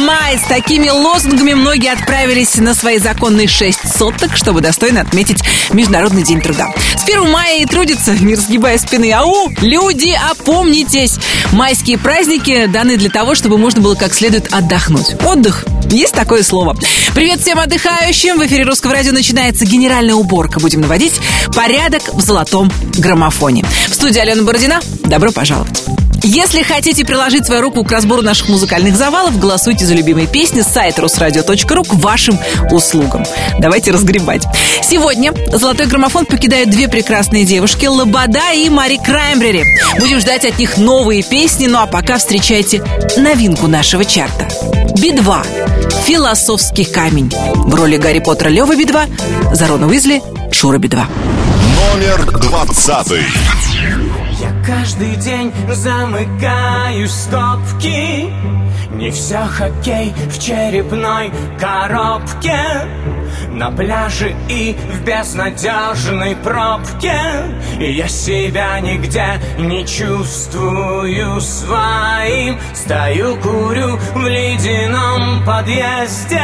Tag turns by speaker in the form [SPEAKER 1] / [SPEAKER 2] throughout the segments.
[SPEAKER 1] май! С такими лозунгами многие отправились на свои законные шесть соток, чтобы достойно отметить Международный день труда. С 1 мая и трудятся, не разгибая спины. Ау, люди, опомнитесь! Майские праздники даны для того, чтобы можно было как следует отдохнуть. Отдых есть такое слово. Привет всем отдыхающим. В эфире Русского радио начинается генеральная уборка. Будем наводить порядок в золотом граммофоне. В студии Алена Бородина. Добро пожаловать. Если хотите приложить свою руку к разбору наших музыкальных завалов, голосуйте за любимые песни с сайта русрадио.ру к вашим услугам. Давайте разгребать. Сегодня «Золотой граммофон» покидают две прекрасные девушки Лобода и Мари Краймбрери. Будем ждать от них новые песни, ну а пока встречайте новинку нашего чарта. Би-2. Философский камень. В роли Гарри Поттера Лева Би-2, Зарона Уизли Шура Би-2.
[SPEAKER 2] Номер двадцатый.
[SPEAKER 3] Каждый день замыкаю скобки Не все хоккей в черепной коробке. На пляже и в безнадежной пробке. Я себя нигде не чувствую своим. Стою, курю в ледяном подъезде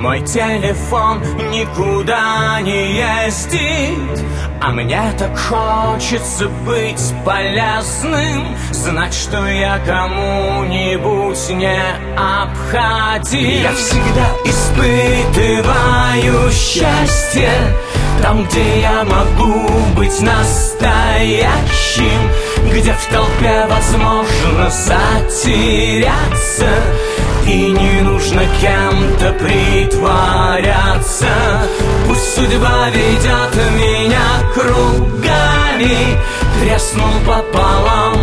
[SPEAKER 3] мой телефон никуда не ездит А мне так хочется быть полезным Знать, что я кому-нибудь не обходим Я всегда испытываю счастье Там, где я могу быть настоящим Где в толпе возможно затеряться и не нужно кем-то притворяться. Пусть судьба ведет меня кругами Треснул пополам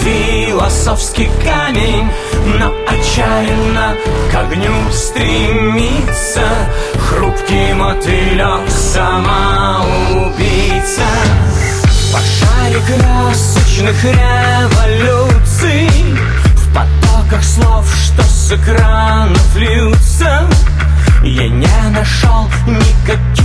[SPEAKER 3] философский камень Но отчаянно к огню стремится Хрупкий мотылек самоубийца. Пошаре красочных революций В потоках слов, что с экранов льются. Я не нашел никаких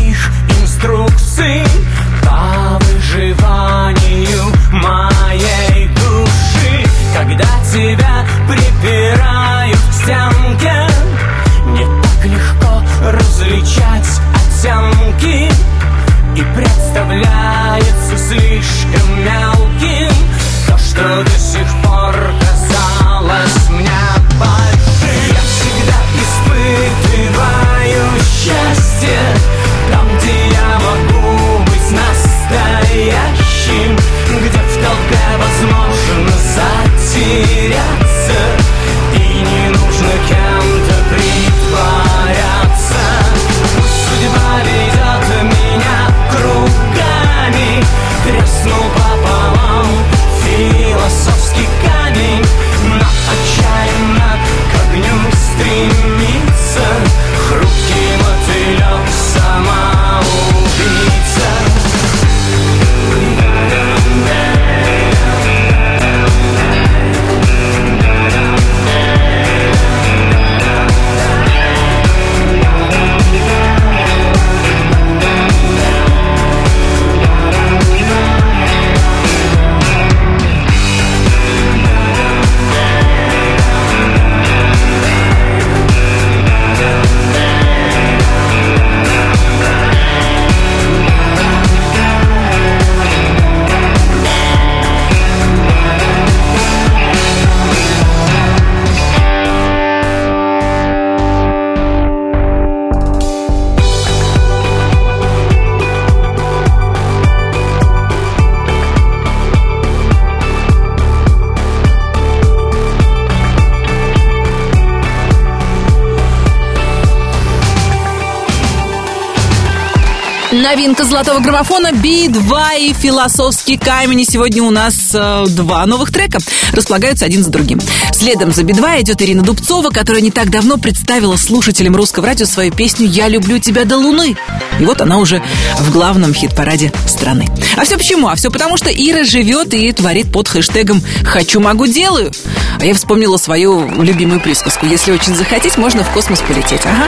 [SPEAKER 1] золотого граммофона Би-2 и философский камень. И сегодня у нас э, два новых трека располагаются один за другим. Следом за Би-2 идет Ирина Дубцова, которая не так давно представила слушателям русского радио свою песню «Я люблю тебя до луны». И вот она уже в главном хит-параде страны. А все почему? А все потому, что Ира живет и творит под хэштегом «Хочу, могу, делаю». А я вспомнила свою любимую присказку. Если очень захотеть, можно в космос полететь. Ага.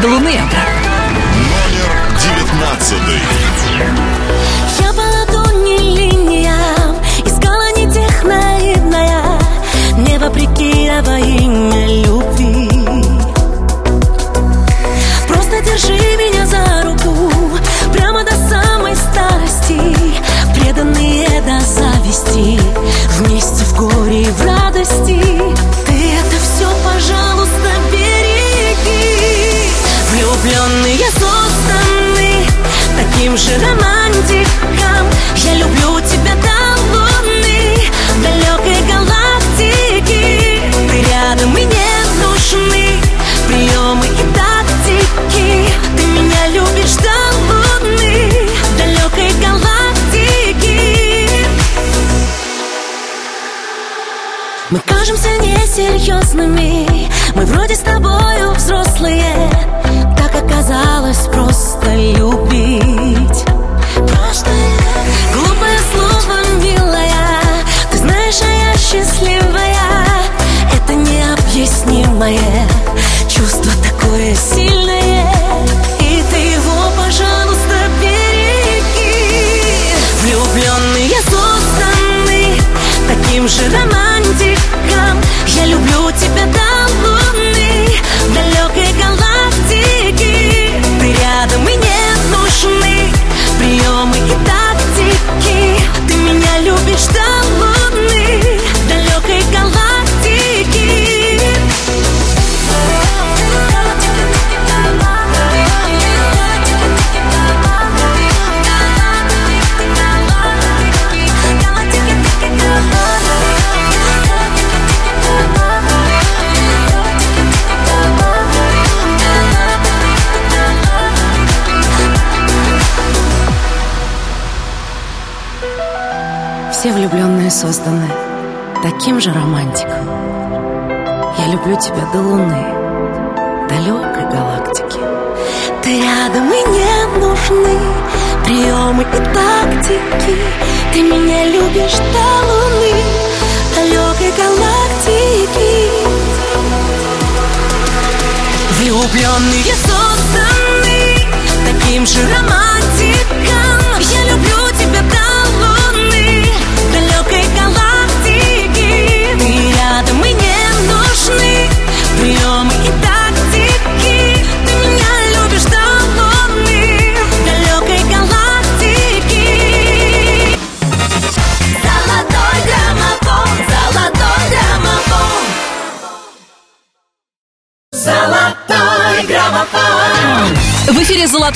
[SPEAKER 1] До луны и обратно
[SPEAKER 2] двенадцатый.
[SPEAKER 4] Я по ладони линиям искала не тех наивная, не вопреки, а во имя любви. Просто держи меня за руку прямо до самой старости, преданные до зависти, вместе в горе и в радости. Таким же романтиком Я люблю тебя до луны Далекой галактики Ты рядом и не нужны Приемы и тактики. Ты меня любишь до луны Далекой галактики Мы кажемся несерьезными Мы вроде с тобою взрослые. Так оказалось просто любить необъяснимое Чувство такое сильное И ты его, пожалуйста, береги. Влюбленные созданы Таким же романтиком. Я люблю тебя до
[SPEAKER 5] созданы таким же романтиком. Я люблю тебя до луны, далекой галактики.
[SPEAKER 4] Ты рядом и не нужны Приемы и тактики Ты меня любишь до луны Далекой галактики Влюбленные созданы Таким же романтиком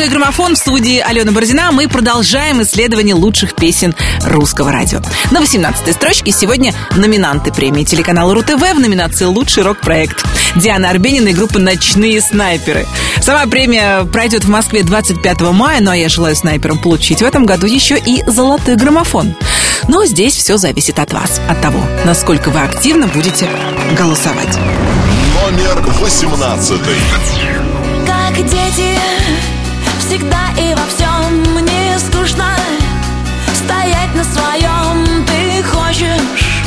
[SPEAKER 4] «Золотой граммофон»
[SPEAKER 1] в студии Алена Бородина. Мы продолжаем исследование лучших песен русского радио. На 18-й строчке сегодня номинанты премии телеканала РУ-ТВ в номинации «Лучший рок-проект». Диана Арбенина и группа «Ночные снайперы». Сама премия пройдет в Москве 25 мая, ну а я желаю снайперам получить в этом году еще и «Золотой граммофон». Но здесь все зависит от вас, от того, насколько вы активно будете голосовать.
[SPEAKER 2] Номер восемнадцатый.
[SPEAKER 4] Как дети, всегда и во всем. Мне скучно Стоять на своем. Ты хочешь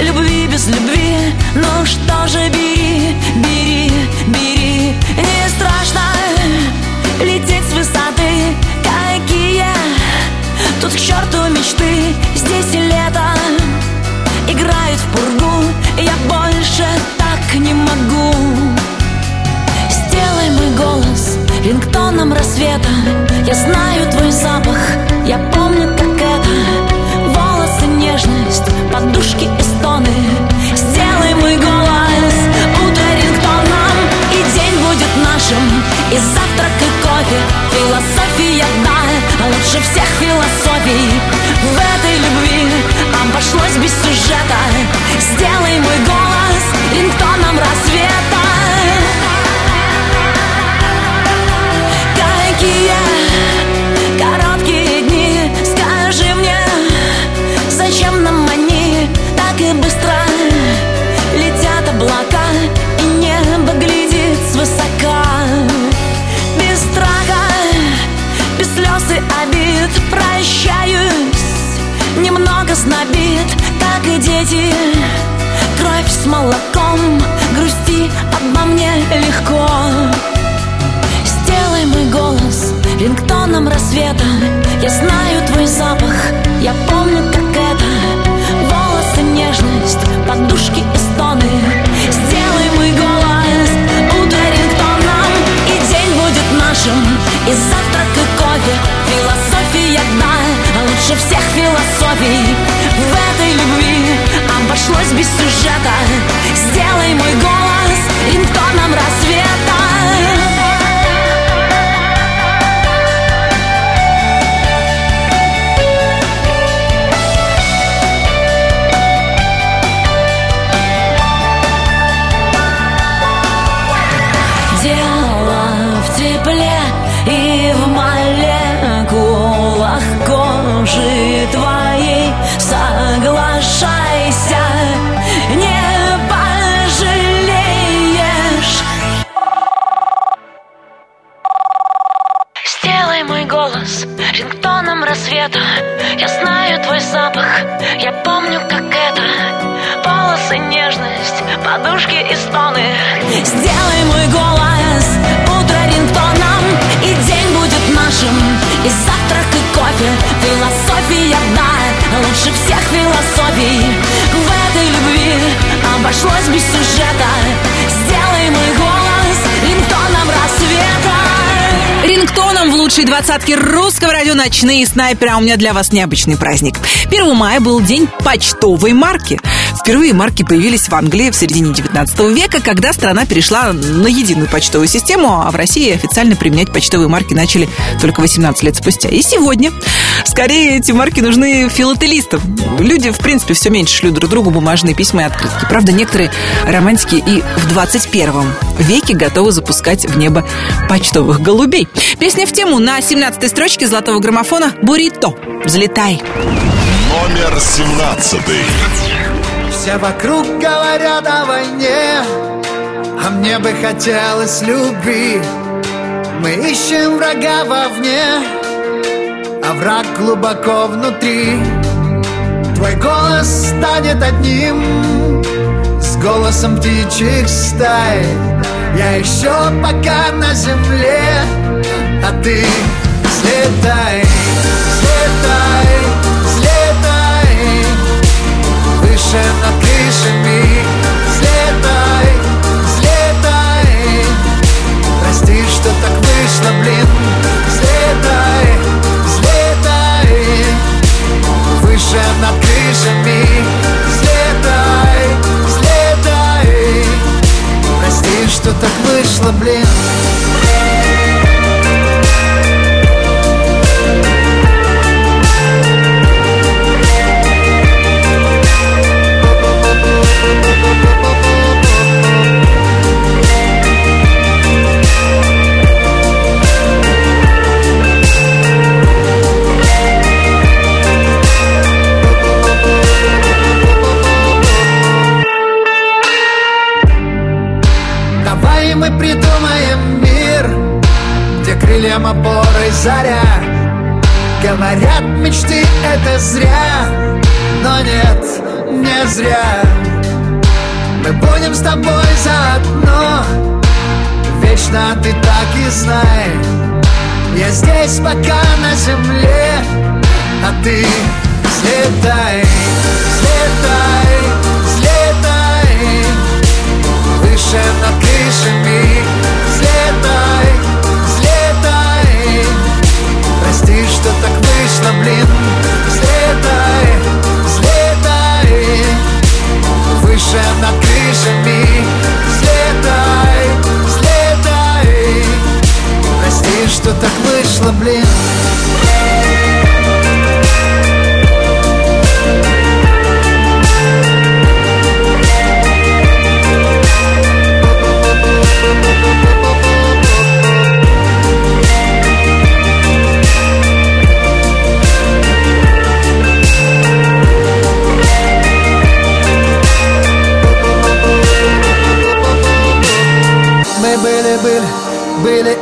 [SPEAKER 4] Любви без любви, ну что же бери, бери, бери. Не страшно лететь с высоты, какие Тут к черту мечты, здесь лето Играет в пургу, рингтоном рассвета. Я знаю твой запах, я помню, как это. Волосы, нежность, подушки и стоны. Сделай мой голос утро рингтоном И день будет нашим, и завтрак, и кофе. Философия, да, лучше всех философий. В этой любви обошлось без сюжета. Сделай мой голос нас как и дети. Кровь с молоком, грусти обо мне легко. Сделай мой голос рингтоном рассвета. Я знаю твой запах, я помню, как это. Волосы, нежность, подушки и стоны. Сделай мой голос утро рингтоном. И день будет нашим, и завтрак, и кофе. Философия дна, а лучше всех философий обошлось без сюжета. Сделай мой голос интоном рассвета
[SPEAKER 1] Лучшей двадцатке русского радио «Ночные снайперы», а у меня для вас необычный праздник. 1 мая был день почтовой марки. Впервые марки появились в Англии в середине 19 века, когда страна перешла на единую почтовую систему, а в России официально применять почтовые марки начали только 18 лет спустя. И сегодня, скорее, эти марки нужны филателистам. Люди, в принципе, все меньше шлют друг другу бумажные письма и открытки. Правда, некоторые романтики и в 21 веке готовы запускать в небо почтовых голубей. Песня в тему на 17 строчке золотого граммофона «Буррито». Взлетай.
[SPEAKER 2] Номер 17.
[SPEAKER 6] Все вокруг говорят о войне А мне бы хотелось любви Мы ищем врага вовне А враг глубоко внутри Твой голос станет одним С голосом птичьих стай. Я еще пока на земле А ты взлетай, взлетай, взлетай. Выше над крышами Взлетай, взлетай. Прости, что так вышло, блин крышами Взлетай, взлетай Прости, что так вышло, блин заря. Говорят, мечты это зря, но нет, не зря. Мы будем с тобой заодно, вечно ты так и знай. Я здесь пока на земле, а ты взлетай, взлетай, взлетай. Выше над крышами блин Взлетай, взлетай. Выше над крышами Взлетай, взлетай. Прости, что так вышло, блин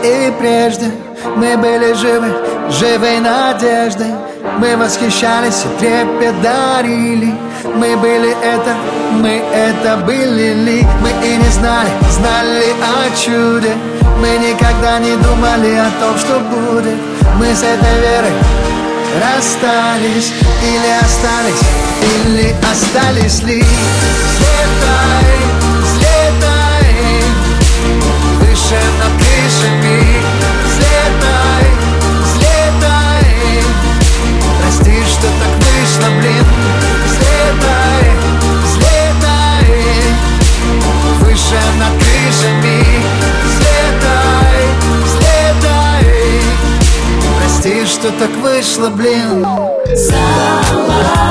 [SPEAKER 6] и прежде Мы были живы, живой надеждой. Мы восхищались и трепет дарили. Мы были это, мы это были. Ли Мы и не знали, знали о чуде. Мы никогда не думали о том, что будет. Мы с этой верой расстались Или остались, или остались ли крышами Взлетай, взлетай. Прости, что так вышло, блин. Взлетай, взлетай. Выше над крышами. Взлетай, взлетай. Прости, что так вышло, блин.
[SPEAKER 4] Золотой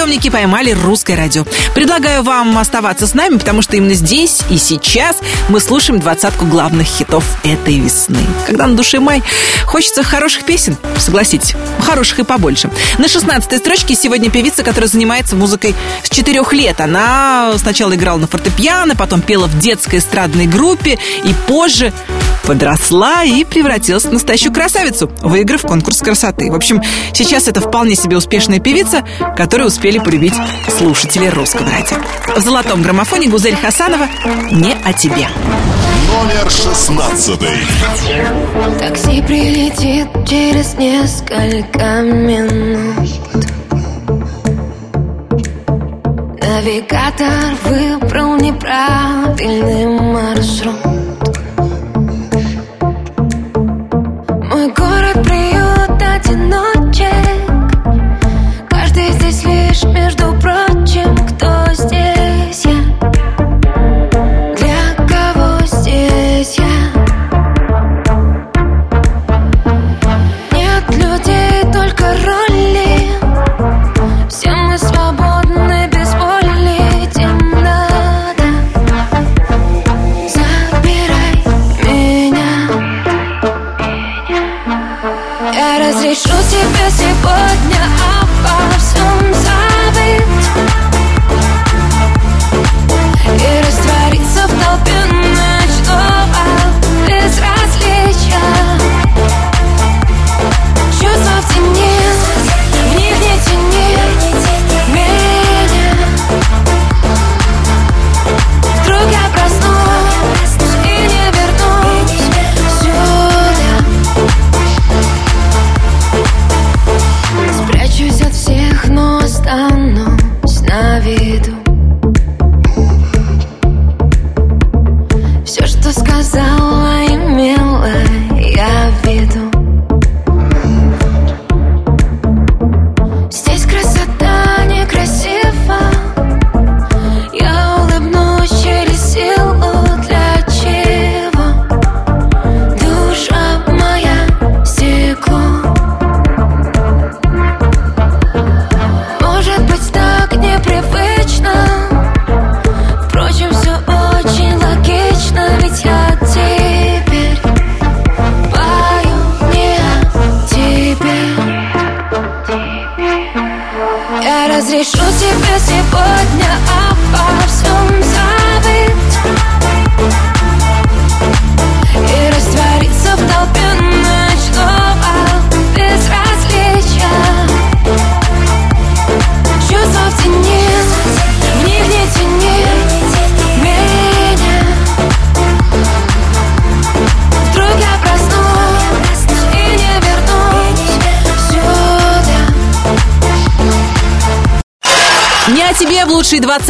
[SPEAKER 7] радиоприемники поймали русское радио. Предлагаю вам оставаться с нами, потому что именно здесь и сейчас мы слушаем двадцатку главных хитов этой весны. Когда на душе май, хочется хороших песен, согласитесь, хороших и побольше. На 16 строчке сегодня певица, которая занимается музыкой с 4 лет. Она сначала играла на фортепиано, потом пела в детской эстрадной группе и позже подросла и превратилась в настоящую красавицу, выиграв конкурс красоты. В общем, сейчас это вполне себе успешная певица, которую успели полюбить слушатели русского радио. В золотом граммофоне Гузель Хасанова «Не о тебе».
[SPEAKER 2] Номер шестнадцатый.
[SPEAKER 8] Такси прилетит через несколько минут Навигатор выбрал неправильный маршрут
[SPEAKER 7] noche.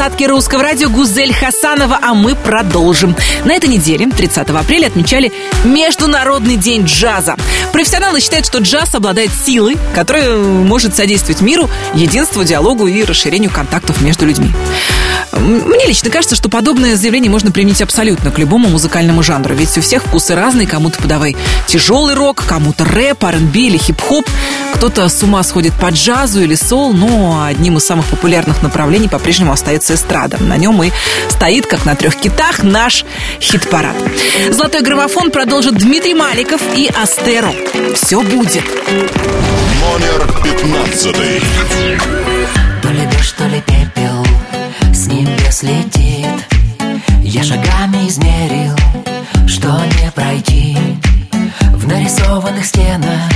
[SPEAKER 7] Двадцатке русского радио Гузель Хасанова, а мы продолжим. На этой неделе, 30 апреля, отмечали Международный день джаза. Профессионалы считают, что джаз обладает силой, которая может содействовать миру, единству, диалогу и расширению контактов между людьми. Мне лично кажется, что подобное заявление можно применить абсолютно к любому музыкальному жанру, ведь у всех вкусы разные, кому-то подавай тяжелый рок, кому-то рэп, R&B или хип-хоп, кто-то с ума сходит по джазу или сол, но одним из самых популярных направлений по-прежнему остается эстрада. На нем и стоит, как на трех китах, наш хит-парад. Золотой граммофон продолжит Дмитрий Маликов и Астеро. Все будет.
[SPEAKER 2] Номер пятнадцатый.
[SPEAKER 9] То ли дождь, то ли пепел с небес летит Я шагами измерил, что не пройти. В нарисованных стенах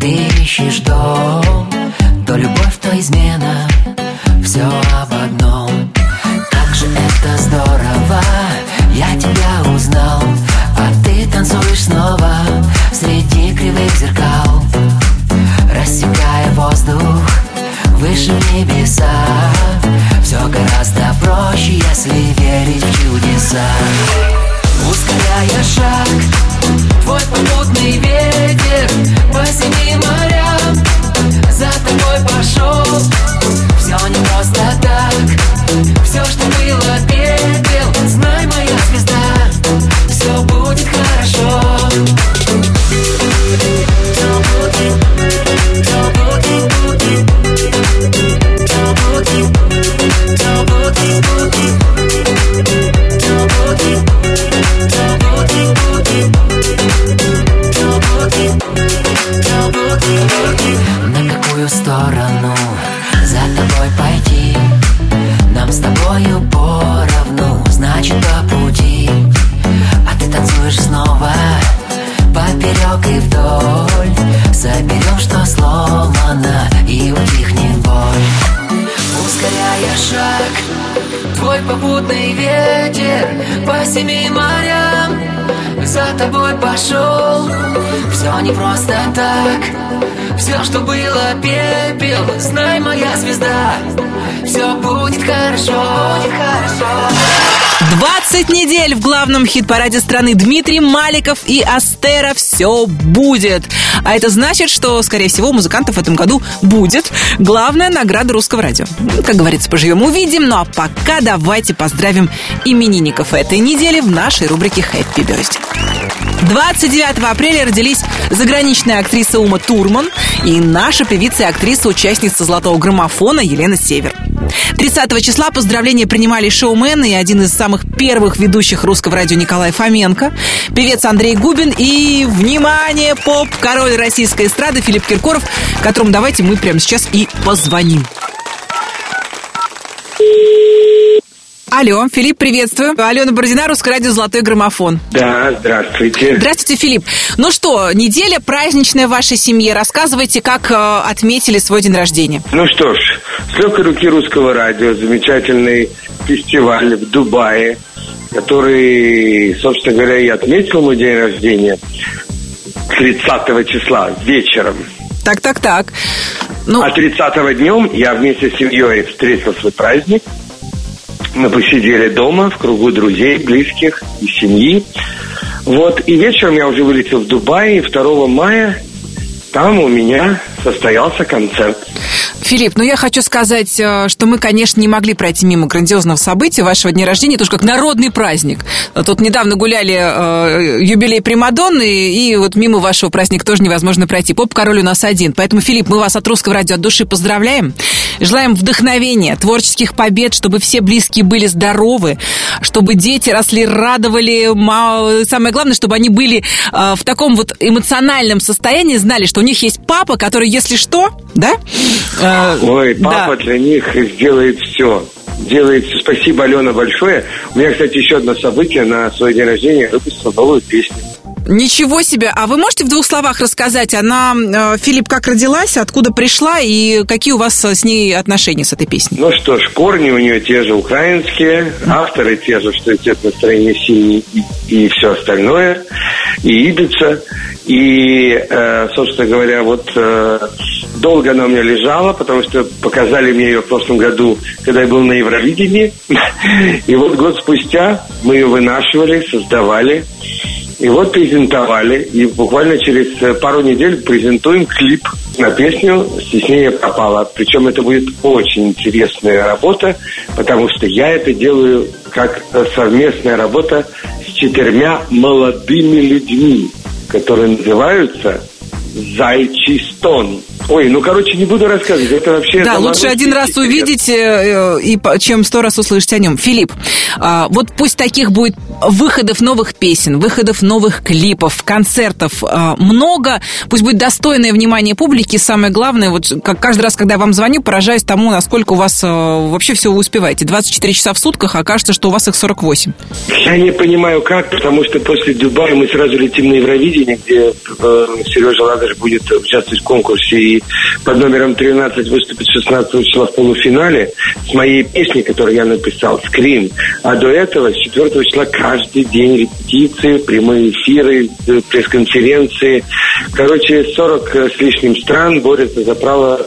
[SPEAKER 9] ты ищешь дом То любовь, то измена, все об одном. Как же это здорово, я тебя узнал. А ты танцуешь снова среди кривых зеркал. Рассекая воздух выше небеса Все гораздо проще, если верить в чудеса. Ускоряя шаг, твой попутный ветер По синим морям. За тобой пошел. Все не просто так, все, что было пепел
[SPEAKER 10] пошел Все не просто так Все, что было пепел Знай, моя звезда Все будет хорошо Будет хорошо
[SPEAKER 1] 20 недель в главном хит-параде страны Дмитрий Маликов и Астера «Все будет». А это значит, что, скорее всего, у музыкантов в этом году будет главная награда русского радио. Как говорится, поживем увидим. Ну а пока давайте поздравим именинников этой недели в нашей рубрике «Хэппи Birthday». 29 апреля родились заграничная актриса Ума Турман и наша певица и актриса, участница «Золотого граммофона» Елена Север. 30 числа поздравления принимали шоумены и один из самых первых ведущих русского радио Николай Фоменко, певец Андрей Губин и, внимание, поп-король российской эстрады Филипп Киркоров, которому давайте мы прямо сейчас и позвоним. Алло, Филипп, приветствую. Алена Бородина, Русское радио «Золотой граммофон».
[SPEAKER 11] Да, здравствуйте.
[SPEAKER 1] Здравствуйте, Филипп. Ну что, неделя праздничная в вашей семье. Рассказывайте, как э, отметили свой день рождения.
[SPEAKER 11] Ну что ж, с легкой руки Русского радио замечательный фестиваль в Дубае, который, собственно говоря, и отметил мой день рождения 30 числа вечером.
[SPEAKER 1] Так, так, так. Ну,
[SPEAKER 11] А 30 днем я вместе с семьей встретил свой праздник. Мы посидели дома в кругу друзей, близких и семьи. Вот, и вечером я уже вылетел в Дубай, и 2 мая там у меня состоялся концерт.
[SPEAKER 1] Филипп, ну я хочу сказать, э, что мы, конечно, не могли пройти мимо грандиозного события вашего дня рождения, тоже как народный праздник. Тут недавно гуляли э, юбилей Примадонны, и вот мимо вашего праздника тоже невозможно пройти. Поп-король у нас один. Поэтому, Филипп, мы вас от Русского радио от души поздравляем. Желаем вдохновения, творческих побед, чтобы все близкие были здоровы, чтобы дети росли, радовали. Самое главное, чтобы они были э, в таком вот эмоциональном состоянии, знали, что у них есть папа, который, если что, да? э,
[SPEAKER 11] Ой, папа
[SPEAKER 1] да.
[SPEAKER 11] для них сделает все. Делает. Спасибо, Алена, большое. У меня, кстати, еще одно событие. На свой день рождения я выпустил новую песню.
[SPEAKER 1] Ничего себе! А вы можете в двух словах рассказать, она, э, Филипп, как родилась, откуда пришла и какие у вас э, с ней отношения с этой песней?
[SPEAKER 11] Ну что ж, корни у нее те же украинские, авторы те же, что и цвет настроения синий и, все остальное, и Ибица. И, э, собственно говоря, вот э, долго она у меня лежала, потому что показали мне ее в прошлом году, когда я был на Евровидении. И вот год спустя мы ее вынашивали, создавали. И вот презентовали, и буквально через э, пару недель презентуем клип на песню «Стеснение пропало». Причем это будет очень интересная работа, потому что я это делаю как э, совместная работа с четырьмя молодыми людьми, которые называются «Зайчий стон». Ой, ну, короче, не буду рассказывать, это вообще...
[SPEAKER 1] Да, лучше один раз увидеть, э, и, чем сто раз услышать о нем. Филипп, а, вот пусть таких будет выходов новых песен, выходов новых клипов, концертов а, много, пусть будет достойное внимание публики. Самое главное, вот как каждый раз, когда я вам звоню, поражаюсь тому, насколько у вас а, вообще все вы успеваете. 24 часа в сутках, а кажется, что у вас их 48.
[SPEAKER 11] Я не понимаю, как, потому что после Дубая мы сразу летим на Евровидение, где э, Сережа Ладыш будет участвовать в конкурсе и под номером 13 выступит 16 числа в полуфинале с моей песней, которую я написал, «Скрин». А до этого, с 4 числа, каждый день репетиции, прямые эфиры, э, пресс-конференции. Короче, 40 с лишним стран борются за право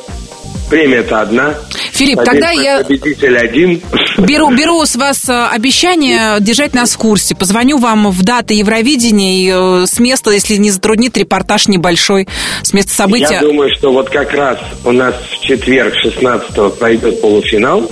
[SPEAKER 11] Премия-то одна.
[SPEAKER 1] Филипп, тогда я
[SPEAKER 11] Победитель один.
[SPEAKER 1] Беру, беру с вас э, обещание держать нас в курсе. Позвоню вам в даты Евровидения и э, с места, если не затруднит, репортаж небольшой с места события.
[SPEAKER 11] Я думаю, что вот как раз у нас в четверг 16 пройдет полуфинал,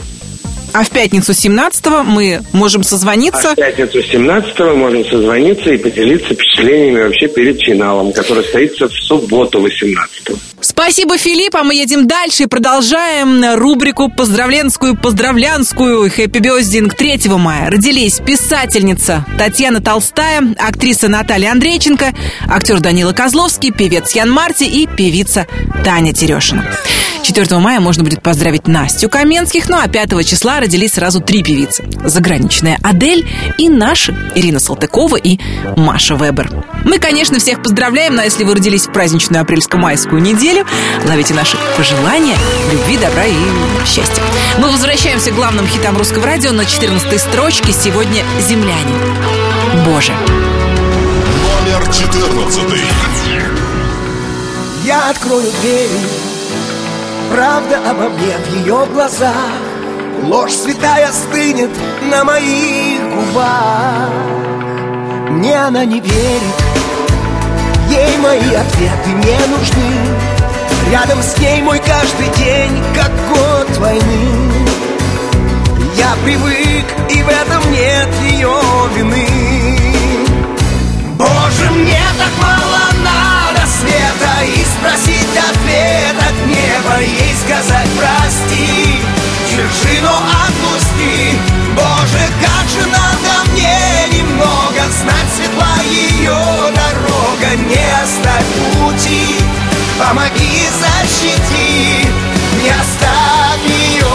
[SPEAKER 1] А в пятницу 17 мы можем
[SPEAKER 11] а
[SPEAKER 1] созвониться.
[SPEAKER 11] в пятницу 17 мы можем созвониться и поделиться впечатлениями вообще перед финалом, который состоится в субботу 18
[SPEAKER 1] Спасибо, Филипп, а мы едем дальше и продолжаем рубрику поздравленскую, поздравлянскую Хэппи Бездинг 3 мая. Родились писательница Татьяна Толстая, актриса Наталья Андрейченко, актер Данила Козловский, певец Ян Марти и певица Таня Терешина. 4 мая можно будет поздравить Настю Каменских, ну а 5 числа родились сразу три певицы. Заграничная Адель и наши Ирина Салтыкова и Маша Вебер. Мы, конечно, всех поздравляем, но если вы родились в праздничную апрельско-майскую неделю, ловите наши пожелания, любви, добра и счастья. Мы возвращаемся к главным хитам русского радио на 14 строчке. Сегодня «Земляне». Боже.
[SPEAKER 2] Номер 14.
[SPEAKER 12] Я открою дверь Правда обо мне в ее глазах Ложь святая стынет на моих губах. Мне она не верит. Ей мои ответы не нужны. Рядом с ней мой каждый день, как год войны. Я привык, и в этом нет ее вины. Боже, мне так мало надо света И спросить ответ от неба Ей сказать прости Но отпусти. Боже, как же надо мне немного Знать светла ее дорога Не оставь пути. Помоги, защити Не оставь ее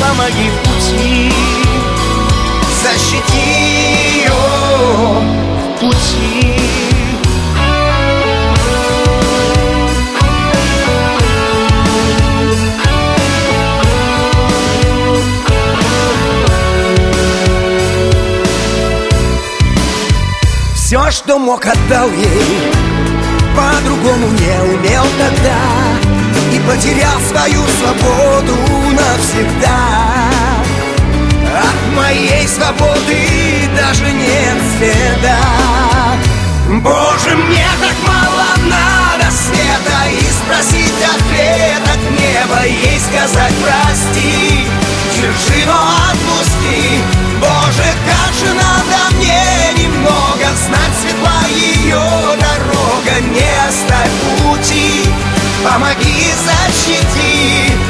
[SPEAKER 12] Помоги в пути. Защити ее в пути что мог, отдал ей. По-другому не умел тогда И потерял свою свободу навсегда. От моей свободы даже нет следа. Боже, мне так мало надо света И спросить ответ от неба Ей сказать прости Держи, но отпусти Знать светла ее дорога оставь пути. Помоги, защити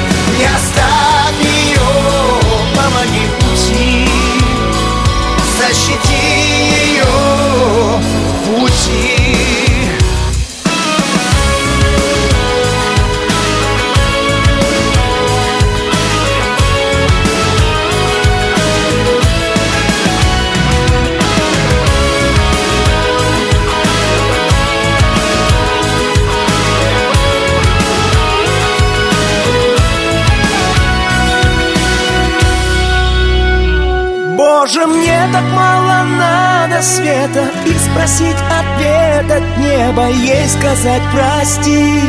[SPEAKER 12] Боже, мне так мало надо света И спросить ответ от неба Ей сказать прости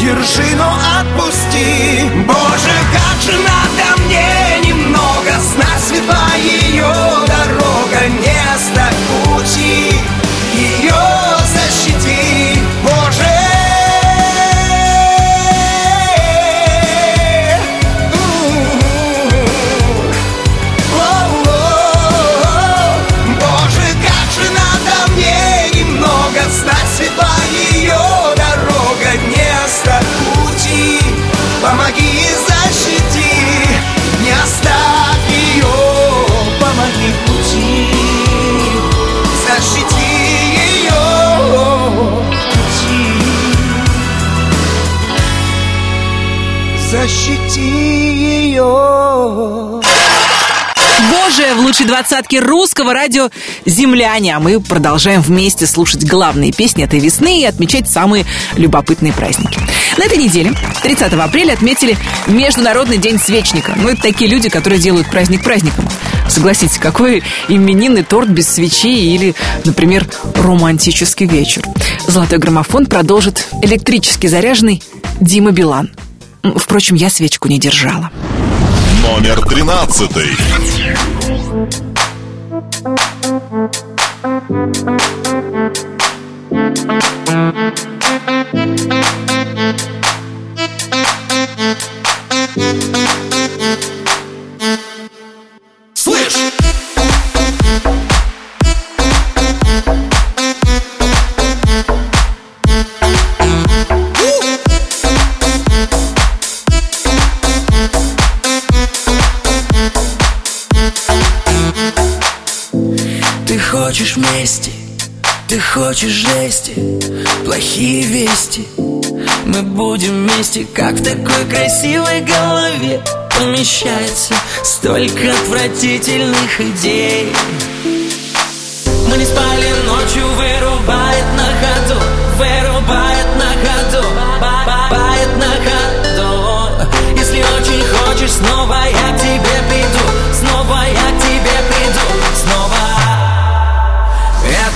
[SPEAKER 12] Держи, но отпусти. Боже, как же надо мне немного Знать светла ее дорога Не оставь пути Ее
[SPEAKER 1] лучшей двадцатке русского радио «Земляне». А мы продолжаем вместе слушать главные песни этой весны и отмечать самые любопытные праздники. На этой неделе, 30 апреля, отметили Международный день свечника. Ну, это такие люди, которые делают праздник праздником. Согласитесь, какой именинный торт без свечей или, например, романтический вечер. Золотой граммофон продолжит электрически заряженный Дима Билан. Впрочем, я свечку не держала.
[SPEAKER 2] Номер 13.
[SPEAKER 12] Слышь!
[SPEAKER 10] Мести, ты хочешь жести? Плохие вести. Мы будем вместе, как в такой красивой голове. Помещается Столько отвратительных идей. Мы не спали ночью, вырубает на ходу Вырубает на ходу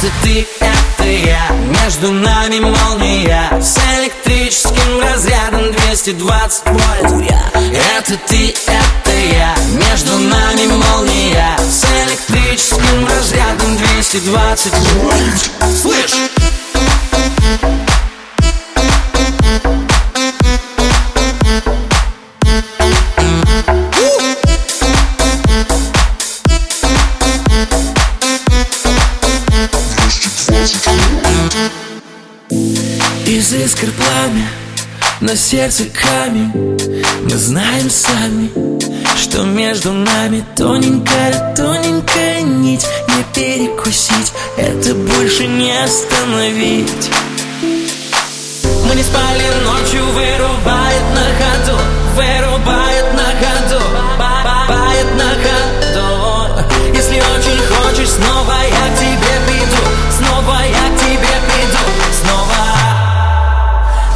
[SPEAKER 10] Это ты, это я Между нами молния. С электрическим разрядом 220 вольт. Это ты, это я Между нами молния. С электрическим разрядом 220 вольт. Слышь! На сердце камень. Мы знаем сами, что между нами Тоненькая, тоненькая нить. Не перекусить, это больше не остановить. Мы не спали ночью, вырубает на ходу Вырубает на ходу, бает на ходу. Если очень хочешь, снова я к тебе приду Снова я к тебе приду, снова.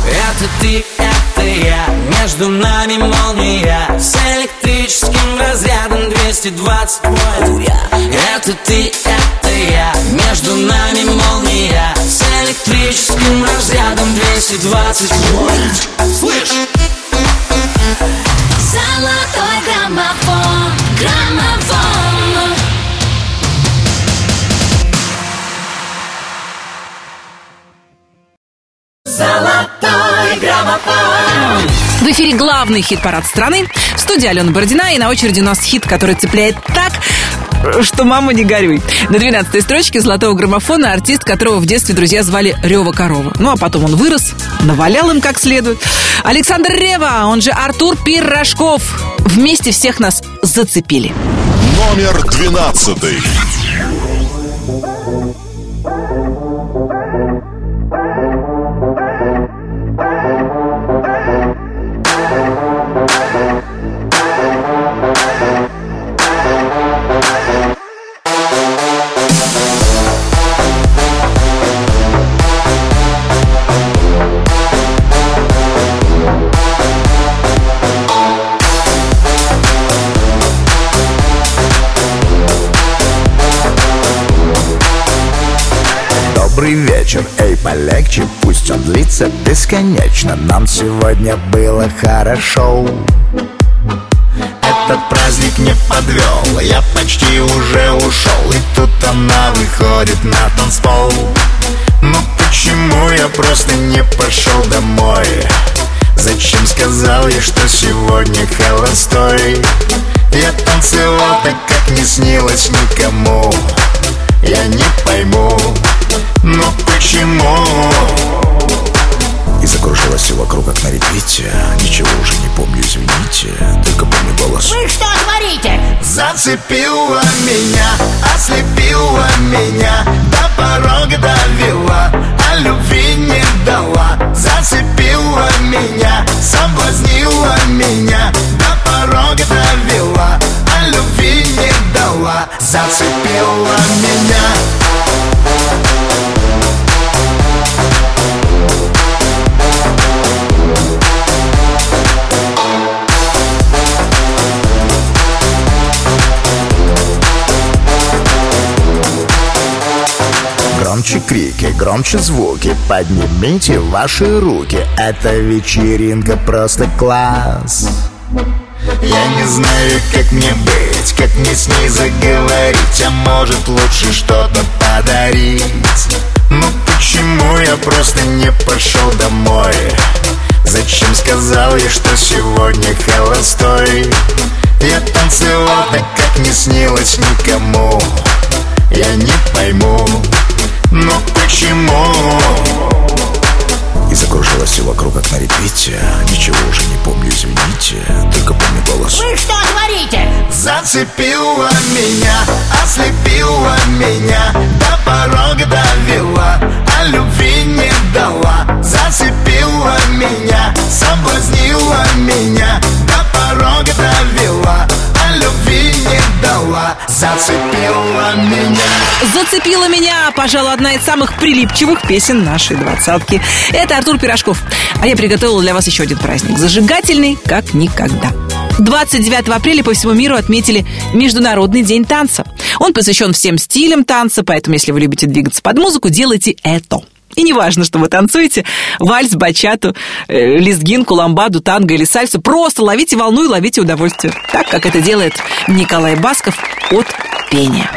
[SPEAKER 10] Это ты, Между нами молния С электрическим разрядом 220 вольт Это ты, это я. Между нами молния С электрическим разрядом 220 вольт Слышь!
[SPEAKER 4] Золотой граммофон, граммофон. Золотой граммофон
[SPEAKER 1] в эфире главный хит-парад страны. В студии Алена Бородина. И на очереди у нас хит, который цепляет так, что мама не горюй. На 12-й строчке золотого граммофона артист, которого в детстве друзья звали Рева Корова. Ну, а потом он вырос, навалял им как следует. Александр Рева, он же Артур Пирожков. Вместе всех нас зацепили.
[SPEAKER 2] Номер
[SPEAKER 13] 12. Вечер, эй, полегче, пусть он длится бесконечно. Нам сегодня было хорошо. Этот праздник не подвел, я почти уже ушел. И тут она выходит на танцпол. Ну почему я просто не пошел домой? Зачем сказал я, что сегодня холостой? Я танцевал так, как не снилось никому Я не пойму, но почему? И закружилось все вокруг, как на репите Ничего уже не помню, извините Только помню голос
[SPEAKER 12] Вы что творите? Зацепила меня, ослепила меня До порога довела, а любви не дала Зацепила меня, соблазнила меня До порога довела, а любви не дала Зацепила меня.
[SPEAKER 13] Громче крики, громче звуки Поднимите ваши руки. Эта вечеринка просто класс Я не знаю, как мне быть Как мне с ней заговорить А может лучше что-то подарить. Ну почему я просто не пошел домой? Зачем сказал я, что сегодня холостой? Я танцевал так, как не снилось никому. Я не пойму, но почему? И закружилось все вокруг, как на репите. Ничего уже не помню, извините Только помню голос.
[SPEAKER 12] Вы что творите? Зацепила меня, ослепила меня До порога довела, а любви не дала. Зацепила меня, соблазнила меня До порога довела
[SPEAKER 13] зацепила меня.
[SPEAKER 1] Зацепила меня, пожалуй, одна из самых прилипчивых песен нашей двадцатки. Это Артур Пирожков. А я приготовила для вас еще один праздник. Зажигательный, как никогда. 29 апреля по всему миру отметили Международный день танца. Он посвящен всем стилям танца, поэтому если вы любите двигаться под музыку, делайте это. И не важно, что вы танцуете вальс, бачату, э, лезгинку, ламбаду, танго или сальсу. Просто ловите волну и ловите удовольствие. Так, как это делает Николай Басков от пения.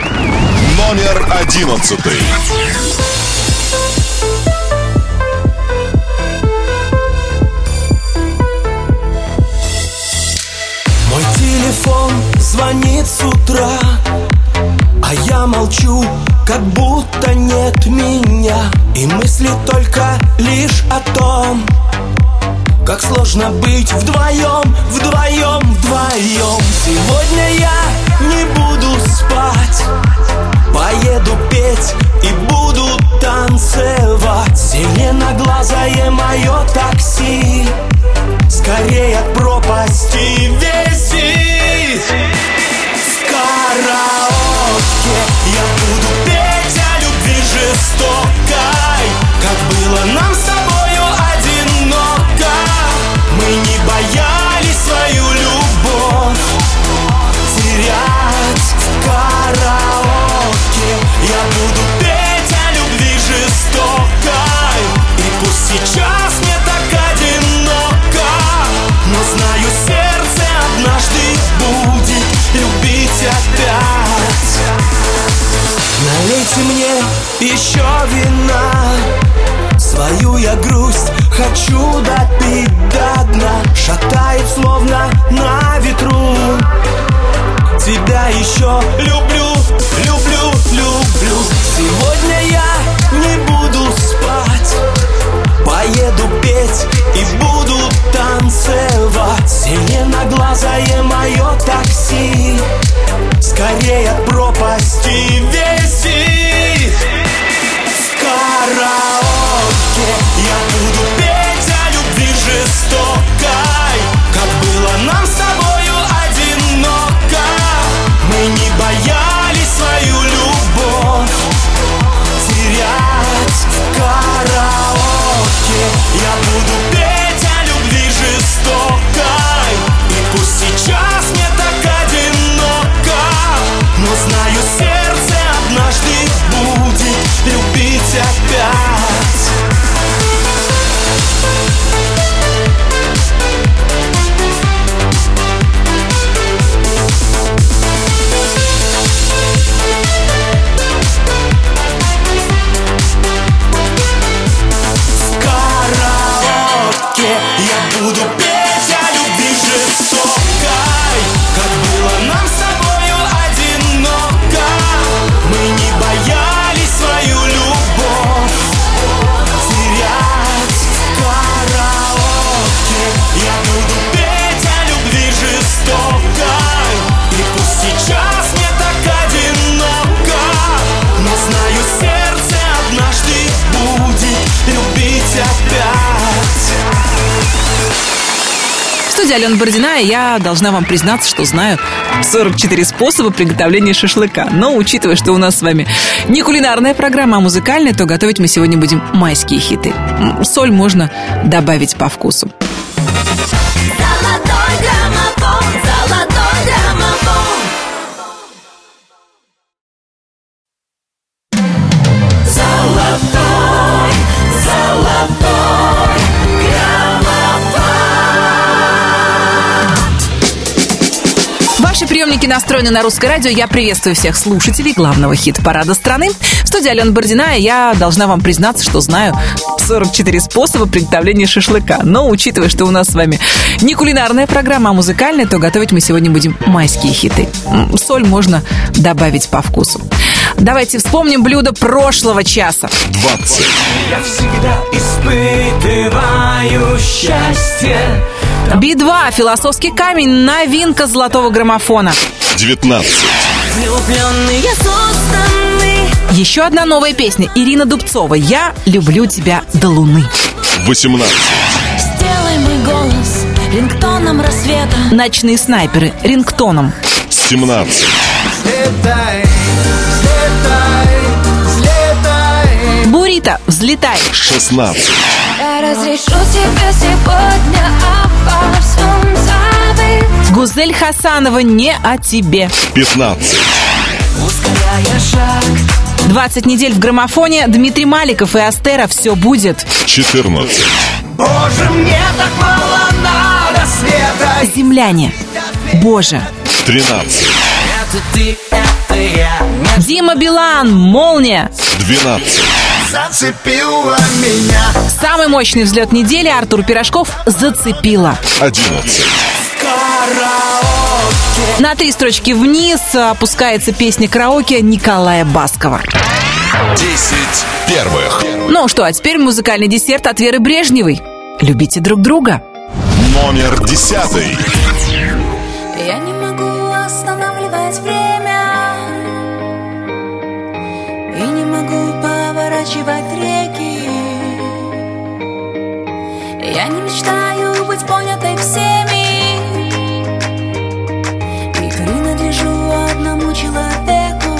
[SPEAKER 2] Номер одиннадцатый.
[SPEAKER 3] Мой телефон звонит с утра А я молчу, как будто И мысли только лишь о том Как сложно быть вдвоем, вдвоем, вдвоем. Сегодня я не буду спать Поеду петь и буду танцевать. Зеленоглазое мое такси Скорее от пропасти висит В караоке я буду петь о любви жестокой я грусть хочу допить до дна. Шатает словно на ветру. Тебя еще люблю, люблю, люблю. Сегодня я не буду спать. Поеду петь и буду танцевать. Зеленоглазое мое такси. Скорее от пропасти висит
[SPEAKER 1] студии Алена Бородина, и я должна вам признаться, что знаю 44 способа приготовления шашлыка. Но учитывая, что у нас с вами не кулинарная программа, а музыкальная, то готовить мы сегодня будем майские хиты. Соль можно добавить по вкусу. Приемники настроены на русское радио. Я приветствую всех слушателей главного хит-парада страны. В студии Алена Бородина, я должна вам признаться, что знаю 44 способа приготовления шашлыка. Но учитывая, что у нас с вами не кулинарная программа, а музыкальная, то готовить мы сегодня будем майские хиты. Соль можно добавить по вкусу. Давайте вспомним блюдо прошлого часа.
[SPEAKER 2] 20.
[SPEAKER 14] Я всегда испытываю счастье
[SPEAKER 1] Би-2. Философский камень. Новинка золотого граммофона.
[SPEAKER 2] 19.
[SPEAKER 4] Влюбленные созданы
[SPEAKER 1] Еще одна новая песня. Ирина Дубцова. «Я люблю тебя до луны».
[SPEAKER 2] 18.
[SPEAKER 4] Сделай мой голос рингтоном рассвета
[SPEAKER 1] Ночные снайперы. Рингтоном.
[SPEAKER 2] 17.
[SPEAKER 15] взлетай, взлетай.
[SPEAKER 1] Бурита, взлетай.
[SPEAKER 2] 16.
[SPEAKER 7] Я разрешу тебе сегодня обо всем забыть
[SPEAKER 1] Гузель Хасанова, не о тебе.
[SPEAKER 2] 15.
[SPEAKER 9] Ускоряя шаг
[SPEAKER 1] 20 недель в граммофоне. Дмитрий Маликов и Астера. Все будет.
[SPEAKER 2] 14.
[SPEAKER 15] Боже, мне так мало надо света.
[SPEAKER 1] Земляне. Боже.
[SPEAKER 2] 13.
[SPEAKER 9] Это ты, это я
[SPEAKER 1] Дима Билан. Молния.
[SPEAKER 2] 12.
[SPEAKER 15] Зацепила меня.
[SPEAKER 1] Самый мощный взлет недели Артур Пирожков зацепила.
[SPEAKER 2] 11.
[SPEAKER 1] На три строчки вниз опускается песня караоке Николая Баскова.
[SPEAKER 2] 10 первых.
[SPEAKER 1] Ну что, а теперь музыкальный десерт от Веры Брежневой. Любите друг друга.
[SPEAKER 2] Номер 10.
[SPEAKER 4] Я поворачивать реки. Я не мечтаю быть понятой всеми. И принадлежу одному человеку.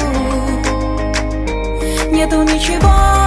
[SPEAKER 4] Нету ничего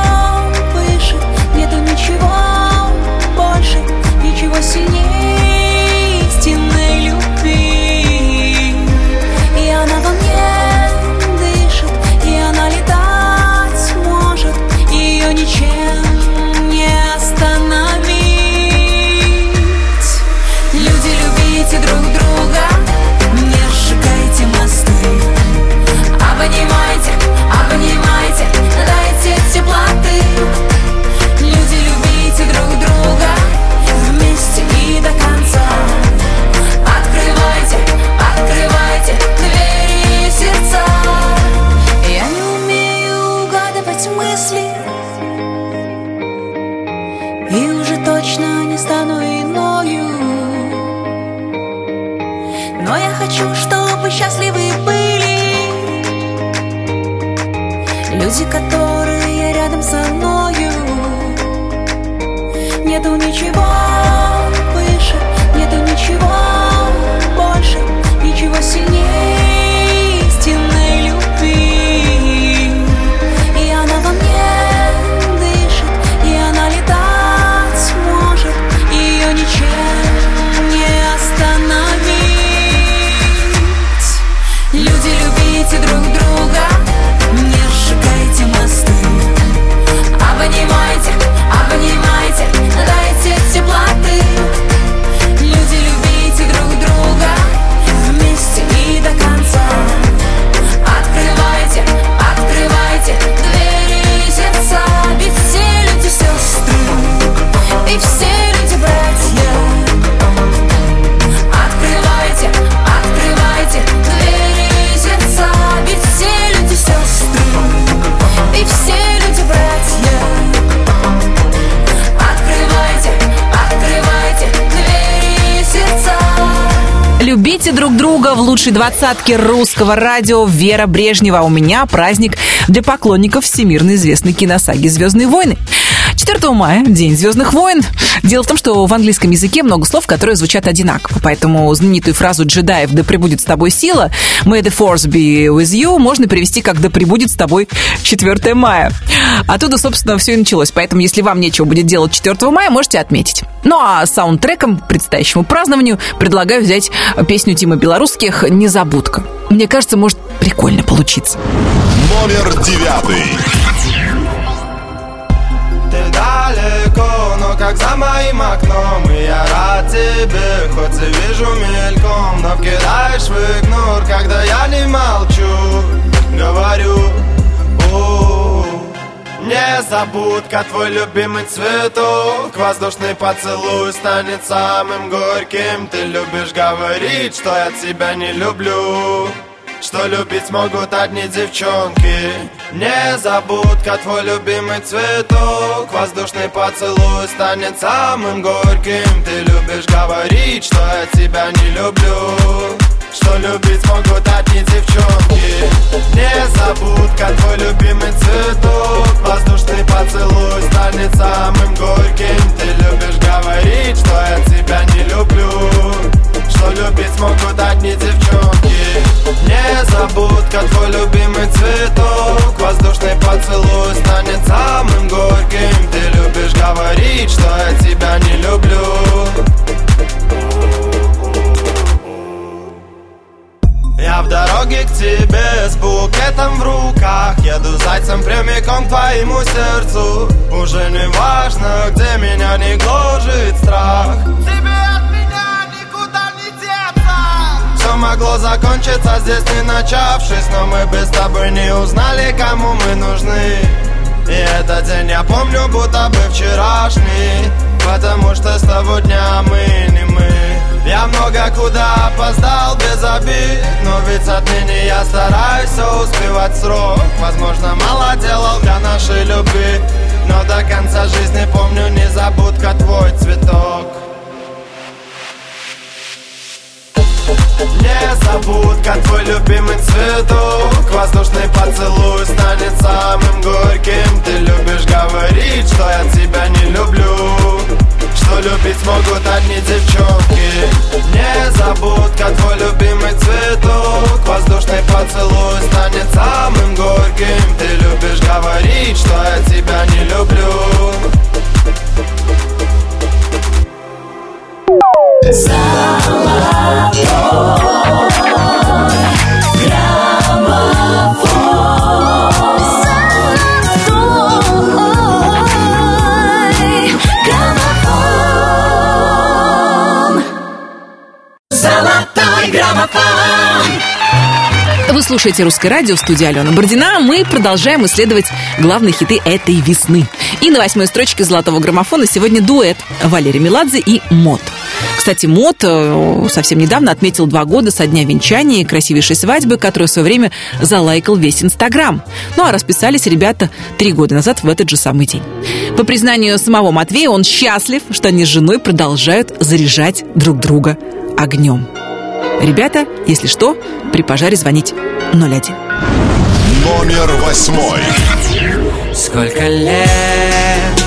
[SPEAKER 1] лучшей двадцатке русского радио Вера Брежнева. А У меня праздник для поклонников всемирно известной киносаги «Звездные войны». 4 мая, День Звездных войн. Дело в том, что в английском языке много слов, которые звучат одинаково. Поэтому знаменитую фразу джедаев «Да пребудет с тобой сила» «May the force be with you» можно перевести как «Да пребудет с тобой 4 мая». Оттуда, собственно, все и началось. Поэтому, если вам нечего будет делать 4 мая, можете отметить. Ну а саундтреком предстоящему празднованию предлагаю взять песню Тима Белорусских «Незабудка». Мне кажется, может прикольно получиться.
[SPEAKER 2] Номер 9.
[SPEAKER 15] Как за моим окном. И я рад тебе, хоть и вижу мельком Но вкидаешь в игнор, когда я не молчу. Говорю, о Незабудка, твой любимый цветок. Воздушный поцелуй станет самым горьким. Ты любишь говорить, что я тебя не люблю что любить могут одни девчонки. Незабудка, твой любимый цветок. Воздушный поцелуй станет самым горьким. Ты любишь говорить, что я тебя не люблю что любить смогут одни девчонки Не забудь, как твой любимый цветок Воздушный поцелуй станет самым горьким. Ты любишь говорить, что я тебя не люблю. Что любить смогут одни девчонки Не забудь, как твой любимый цветок Воздушный поцелуй станет самым горьким. Ты любишь говорить, что я тебя не люблю. Я в дороге к тебе с букетом в руках. Еду зайцем прямиком к твоему сердцу. Уже не важно, где меня не гложет страх. Тебе от меня никуда не деться. Все могло закончиться здесь не начавшись Но мы без тобой не узнали, кому мы нужны. И этот день я помню, будто бы вчерашний Потому что с того дня мы не мы Я много куда опоздал без обид Но ведь отныне я стараюсь все успевать в срок. Возможно, мало делал для нашей любви Но до конца жизни помню незабудка твой цветок Незабудка, твой любимый цветок. Воздушный поцелуй станет самым горьким. Ты любишь говорить, что я тебя не люблю. Что любить смогут одни девчонки. Незабудка, твой любимый цветок. Воздушный поцелуй станет самым горьким. Ты любишь говорить, что я тебя не люблю
[SPEAKER 4] Золотой
[SPEAKER 1] слушаете «Русское радио» в студии Алена Бородина. Мы продолжаем исследовать главные хиты этой весны. И на восьмой строчке «Золотого граммофона» сегодня дуэт Валерий Меладзе и Мод. Кстати, Мод э, совсем недавно отметил два года со дня венчания и красивейшей свадьбы, которую в свое время залайкал весь Инстаграм. Ну а расписались ребята три года назад в этот же самый день. По признанию самого Матвея, он счастлив, что они с женой продолжают заряжать друг друга огнем. Ребята, если что, при пожаре звонить 01.
[SPEAKER 2] Номер восьмой.
[SPEAKER 10] Сколько лет,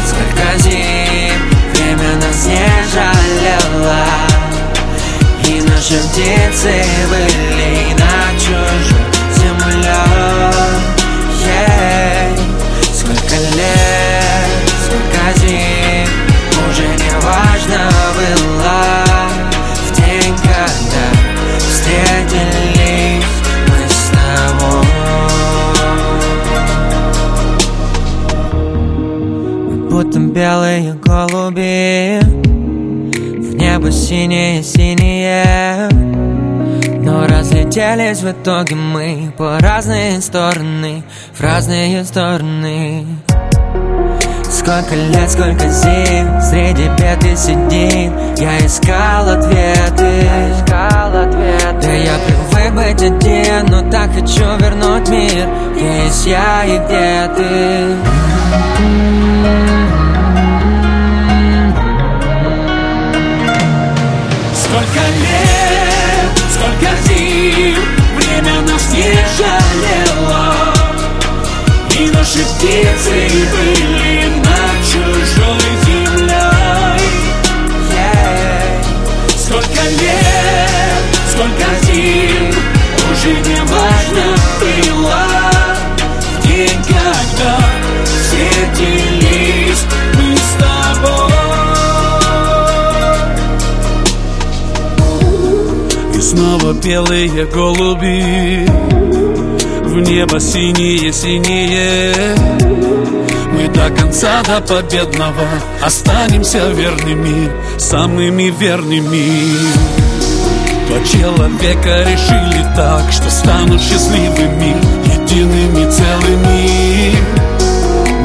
[SPEAKER 10] сколько зим Время нас не жалело И наши птицы были будто белые голуби. В небо синее-синее Но разлетелись в итоге мы По разные стороны, в разные стороны. Сколько лет, сколько зим Среди бед и седин. Я искал ответы. Да я привык быть один Но так хочу вернуть мир. Где есть я и где ты
[SPEAKER 16] зим Время нас не жалело. И наши птицы были над чужой землей. Сколько лет, сколько зим Уже не важно
[SPEAKER 17] Белые голуби. В небо синие-синие Мы до конца, до победного Останемся верными, самыми верными. Два человека решили так Что станут счастливыми, едиными целыми.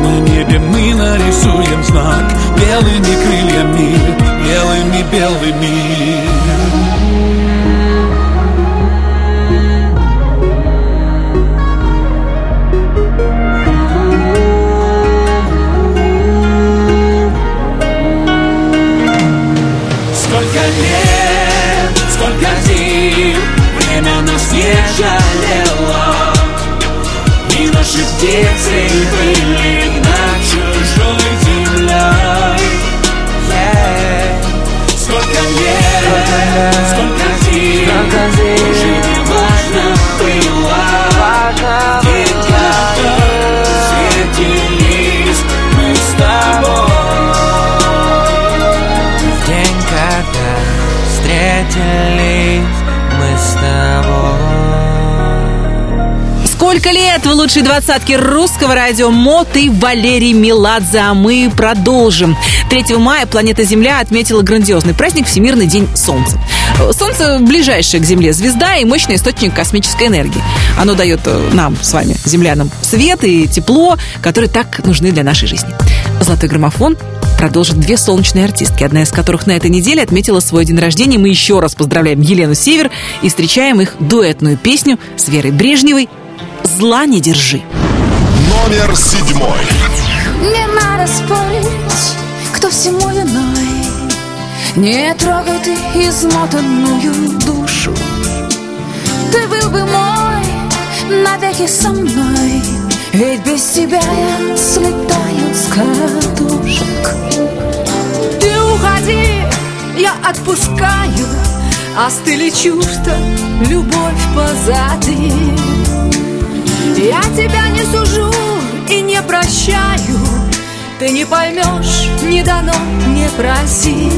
[SPEAKER 17] На небе мы нарисуем знак Белыми крыльями, белыми-белыми
[SPEAKER 16] не жалела И наши дети были на чужой земле. Э, сколько лет, сколько зим, уже не важно было. Где встретились мы с тобой. В день, когда встретились nuestra voz.
[SPEAKER 1] Сколько лет в лучшей двадцатке русского радио Мот и Валерий Меладзе, а мы продолжим. 3 мая планета Земля отметила грандиозный праздник Всемирный день Солнца. Солнце ближайшая к Земле звезда и мощный источник космической энергии. Оно дает э, нам с вами, землянам, свет и тепло, которые так нужны для нашей жизни. Золотой граммофон продолжит две солнечные артистки, одна из которых на этой неделе отметила свой день рождения. Мы еще раз поздравляем Елену Север и встречаем их дуэтную песню с Верой Брежневой «Зла не держи».
[SPEAKER 2] Номер седьмой.
[SPEAKER 4] Не надо спорить, кто всему виной Не трогай ты измотанную душу Ты был бы мой навеки со мной Ведь без тебя я слетаю с катушек Ты уходи, я отпускаю Остыли чувства, любовь позади Я тебя не сужу и не прощаю. Ты не поймешь, не дано, не проси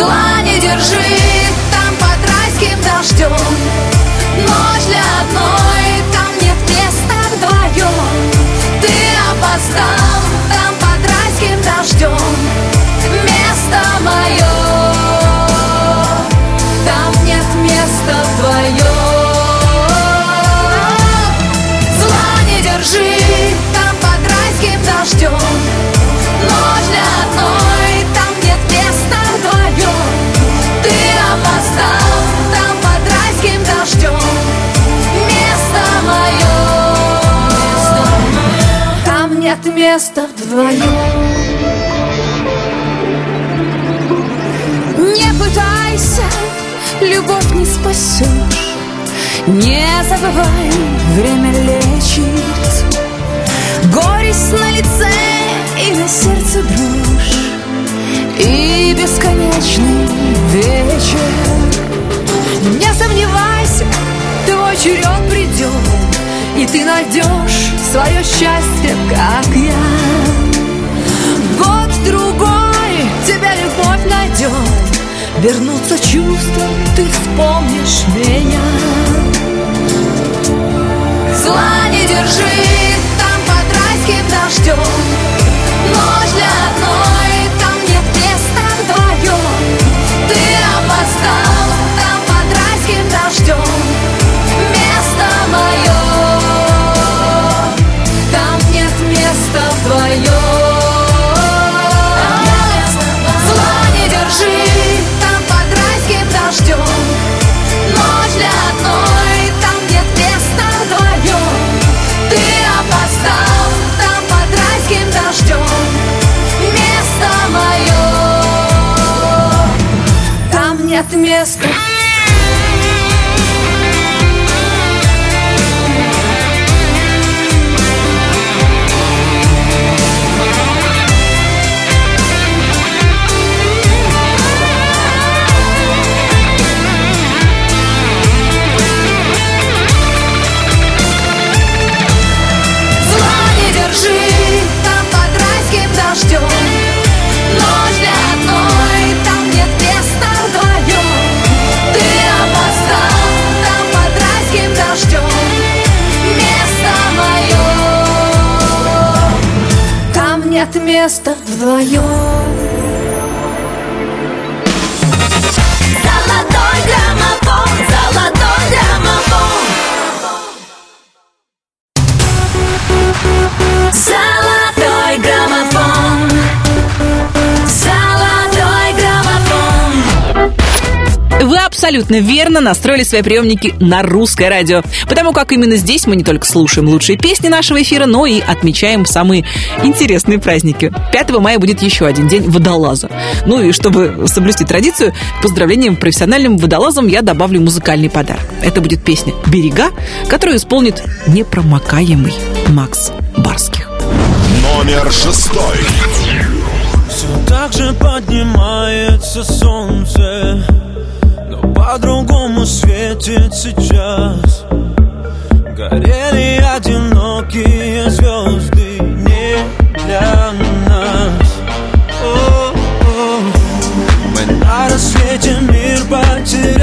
[SPEAKER 4] Зла не держи, там под райским дождем. Ночь для одной, там нет места вдвоем. Ты опоздал, там под райским дождем. Место мое, Места вдвоем Не пытайся, любовь не спасешь Не забывай, время лечит. Горесть на лице и на сердце дрожь. И бесконечный вечер. Не сомневайся, твой черед придет И ты найдешь свое счастье, как я. Год-другой тебя любовь найдет Вернутся чувства, ты вспомнишь меня. Зла не держи, там под райским дождем нет места вдвоем
[SPEAKER 1] абсолютно верно настроили свои приемники на русское радио, потому как именно здесь мы не только слушаем лучшие песни нашего эфира, но и отмечаем самые интересные праздники. 5 мая будет еще один день водолаза. Ну и чтобы соблюсти традицию, к поздравлениям профессиональным водолазам я добавлю музыкальный подарок. Это будет песня «Берега», которую исполнит непромокаемый Макс Барских.
[SPEAKER 2] Номер шестой.
[SPEAKER 10] Все так же поднимается солнце Но по-другому светит сейчас Горели одинокие звезды не для нас. О-о. Мы на рассвете мир потеряли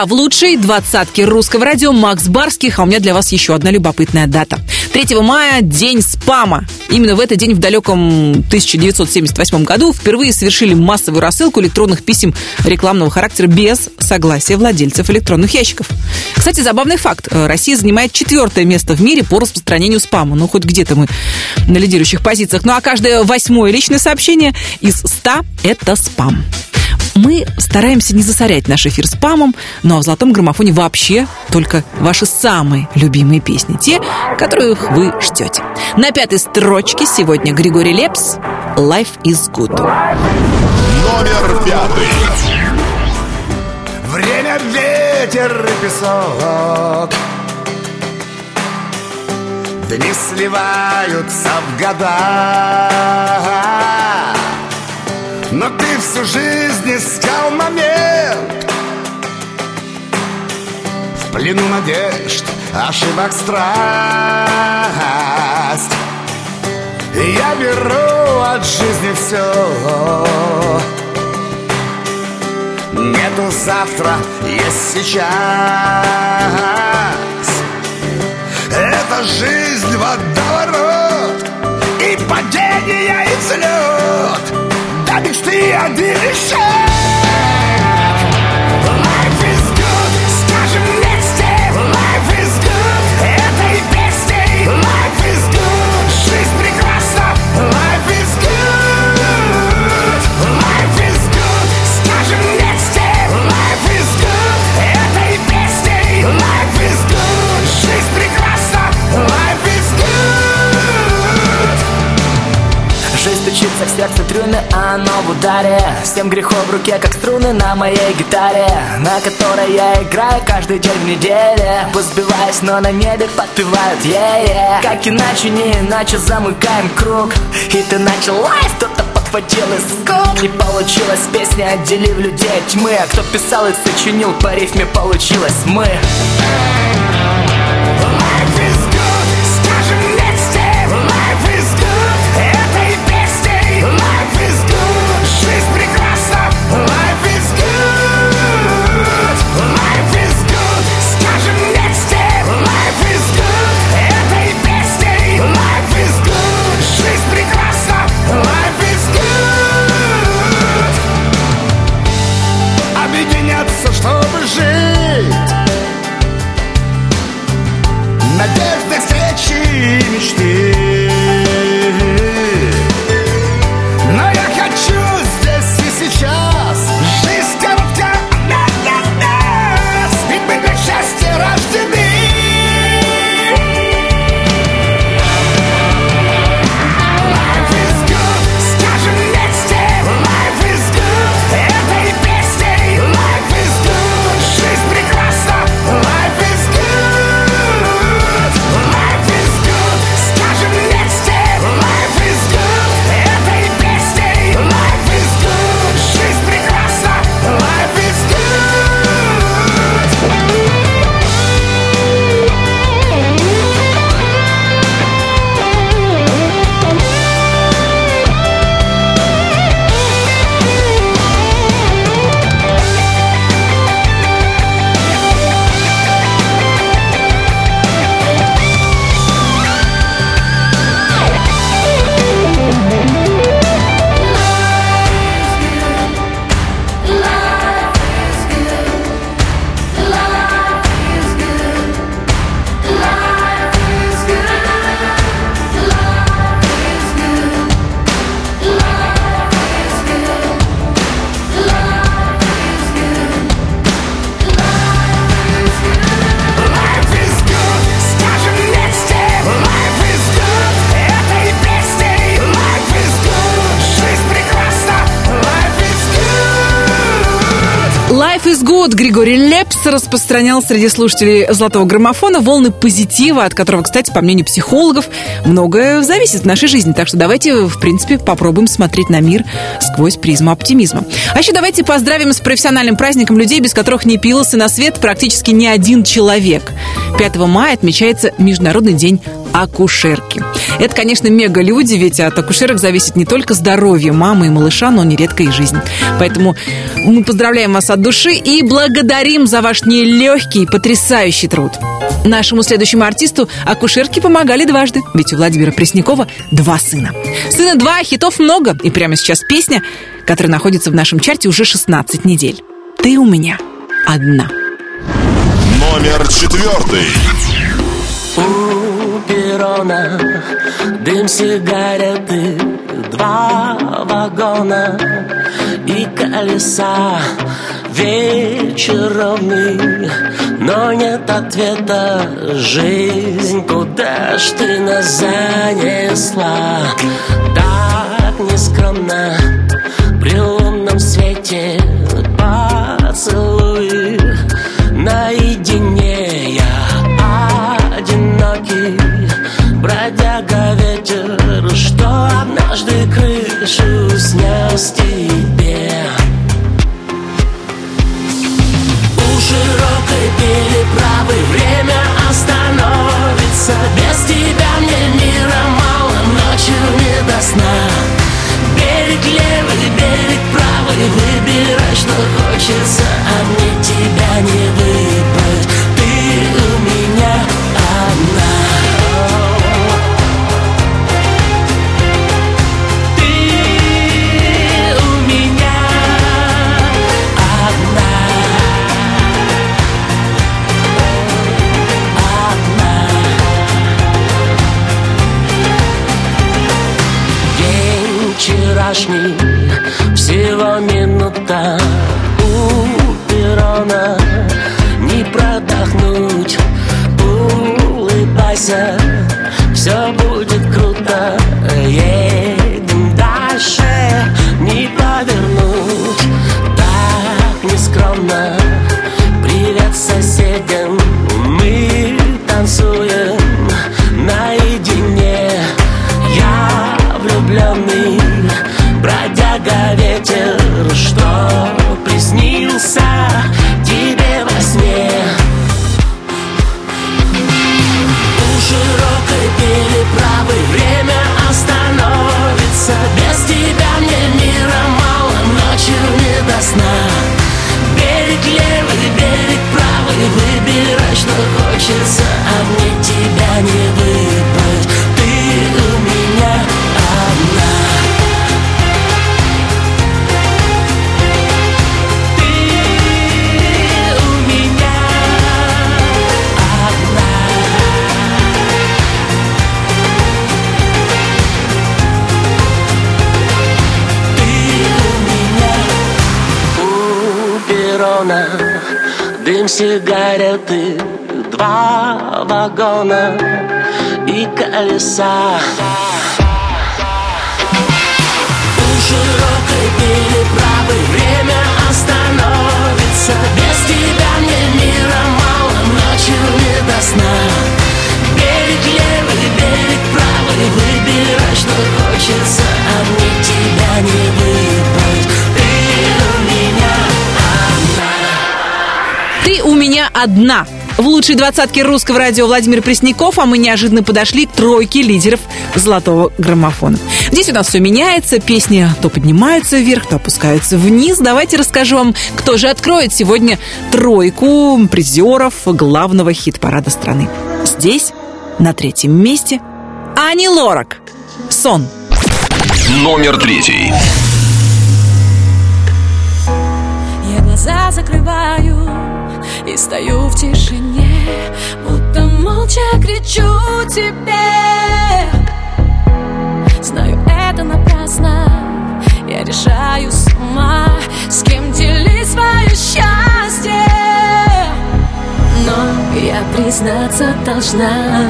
[SPEAKER 1] Берега в лучшей двадцатке русского радио Макс Барских, а у меня для вас еще одна любопытная дата. 3 мая – день спама. Именно в этот день в далеком 1978 году впервые совершили массовую рассылку электронных писем рекламного характера без согласия владельцев электронных ящиков. Кстати, забавный факт. Россия занимает четвертое место в мире по распространению спама. Ну, хоть где-то мы на лидирующих позициях. Ну, а каждое восьмое личное сообщение из 100 – это спам. Мы стараемся не засорять наш эфир спамом, ну а в «Золотом граммофоне» вообще только ваши самые любимые песни, те, которых вы ждете. На пятой строчке сегодня Григорий Лепс «Life is good».
[SPEAKER 2] Номер пятый.
[SPEAKER 18] Время, ветер и песок Дни сливаются в года Но ты всю жизнь искал момент. В плену надежд, ошибок страсть. Я беру от жизни все Нету завтра, есть сейчас. Это жизнь водоворот И падение, и взлет До мечты один лишь
[SPEAKER 19] Стучится в сердце трюны, а оно в ударе. Семь грехов в руке, как струны на моей гитаре На которой я играю каждый день в неделе. Пусть сбиваюсь, но на небе подпевают yeah, Как иначе, не иначе замыкаем круг. И ты начал лайф, кто-то подхватил из скоб Не получилось, песня отделив людей от тьмы А кто писал и сочинил, по рифме получилось мы
[SPEAKER 18] Надежды, встречи и мечты Good.
[SPEAKER 1] Григорий Лепс распространял среди слушателей золотого граммофона волны позитива, от которого, кстати, по мнению психологов, многое зависит в нашей жизни. Так что давайте, в принципе, попробуем смотреть на мир сквозь призму оптимизма. А еще давайте поздравим с профессиональным праздником людей, без которых не пилился на свет практически ни один человек. 5 мая отмечается Международный день акушерки. Это, конечно, мега-люди, ведь от акушерок зависит не только здоровье мамы и малыша, но нередко и жизнь. Поэтому мы поздравляем вас от души и благодарим за ваш нелегкий, потрясающий труд. Нашему следующему артисту акушерки помогали дважды, ведь у Владимира Преснякова два сына. Сына два, хитов много, и прямо сейчас песня, которая находится в нашем чарте уже 16 недель. «Ты у меня одна».
[SPEAKER 2] Номер четвертый.
[SPEAKER 3] Перрона дым сигареты, два вагона и колеса вечерами, но нет ответа. Жизнь, куда ж ты нас занесла? Так нескромно при лунном свете поцелуй наедине однажды крышу снес тебе. У широкой переправы время остановится Без тебя мне мира мало, ночью не до сна Берег левый, берег правый, выбирай, что хочется А мне вчерашний, всего минута. У перрона не продохнуть. Улыбайся, все будет круто. Едем дальше, не повернуть. Так нескромно
[SPEAKER 10] сигареты, два вагона и колеса одна.
[SPEAKER 1] В лучшей двадцатке русского радио Владимир Пресняков, а мы неожиданно подошли к тройке лидеров золотого граммофона. Здесь у нас все меняется, песни то поднимаются вверх, то опускаются вниз. Давайте расскажу вам, кто же откроет сегодня тройку призеров главного хит-парада страны. Здесь, на третьем месте, Ани Лорак. «Сон».
[SPEAKER 2] Номер третий.
[SPEAKER 4] Я глаза закрываю и стою в тишине, будто молча кричу тебе. Знаю, это напрасно, я решаю сама, с кем делить свое счастье. Но я признаться должна,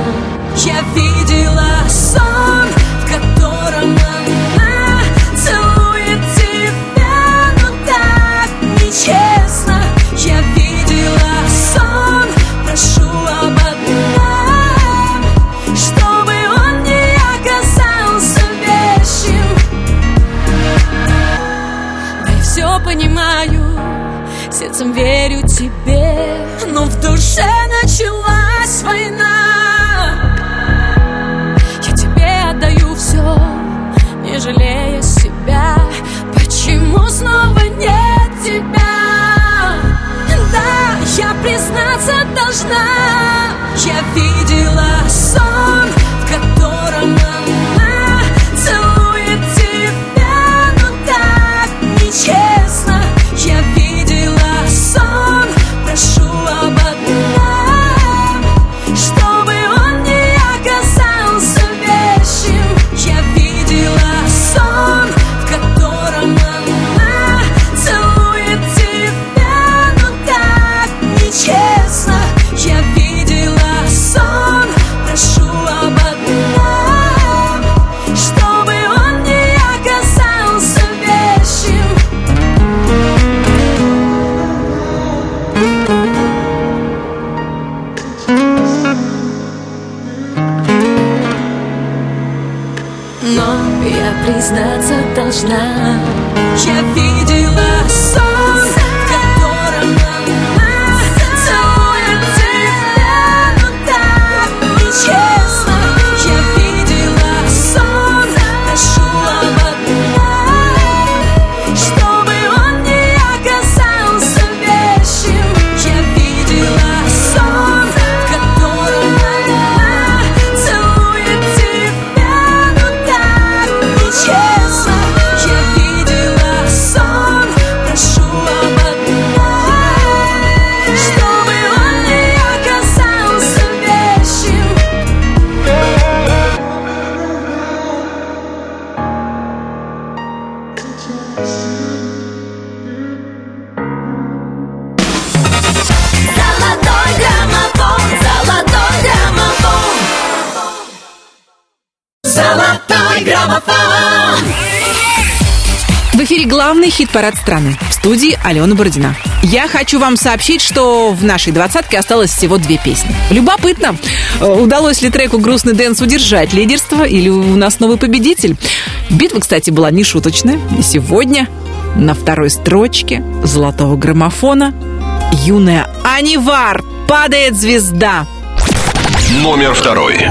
[SPEAKER 4] я видела сон, в котором
[SPEAKER 1] хит-парад страны. В студии Алена Бородина. Я хочу вам сообщить, что в нашей двадцатке осталось всего две песни. Любопытно, э, удалось ли треку «Грустный dance» удержать лидерство или у нас новый победитель? Битва, кстати, была не шуточная. И сегодня на второй строчке золотого граммофона юная Анивар «Падает звезда».
[SPEAKER 2] Номер второй.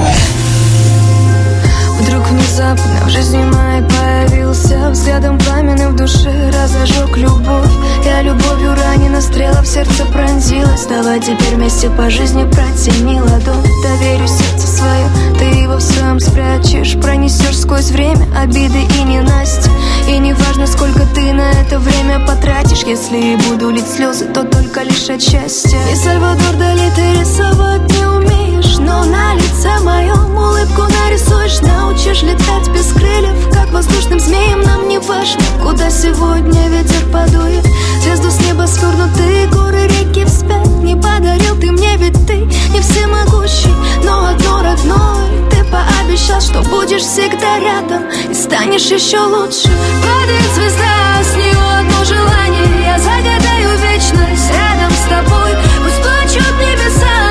[SPEAKER 7] В жизни моей появился Взглядом пламенным в душе разожег любовь. Я любовью ранена, стрела в сердце пронзилась. Давай теперь вместе по жизни протяни ладонь. Доверю сердце свое, ты его в своем спрячешь. Пронесешь сквозь время обиды и ненасти И не важно, сколько ты на это время потратишь. Если и буду лить слезы, то только лишь от счастья И Сальвадор Дали ты рисовать не умеешь Но на лице моем улыбку нарисуешь. Научишь летать без крыльев Как воздушным змеем нам не важно Куда сегодня ветер подует. Звезду с неба свернутые горы, реки вспять Не подарил ты мне, ведь ты не всемогущий Но одно родной ты пообещал Что будешь всегда рядом и станешь еще лучше. Падает звезда, с нее одно желание. Я загадаю вечность рядом с тобой. Пусть плачут небеса.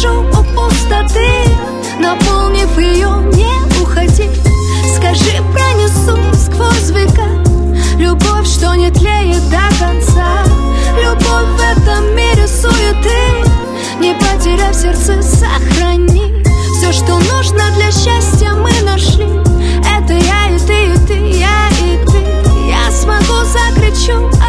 [SPEAKER 7] Сижу у пустоты Наполнив ее, не уходи. Скажи, пронесу сквозь века Любовь, что не тлеет до конца. Любовь в этом мире суеты Не потеряв сердце, сохрани. Все, что нужно для счастья, мы нашли. Это я и ты, и ты, я и ты. Я смогу, закричу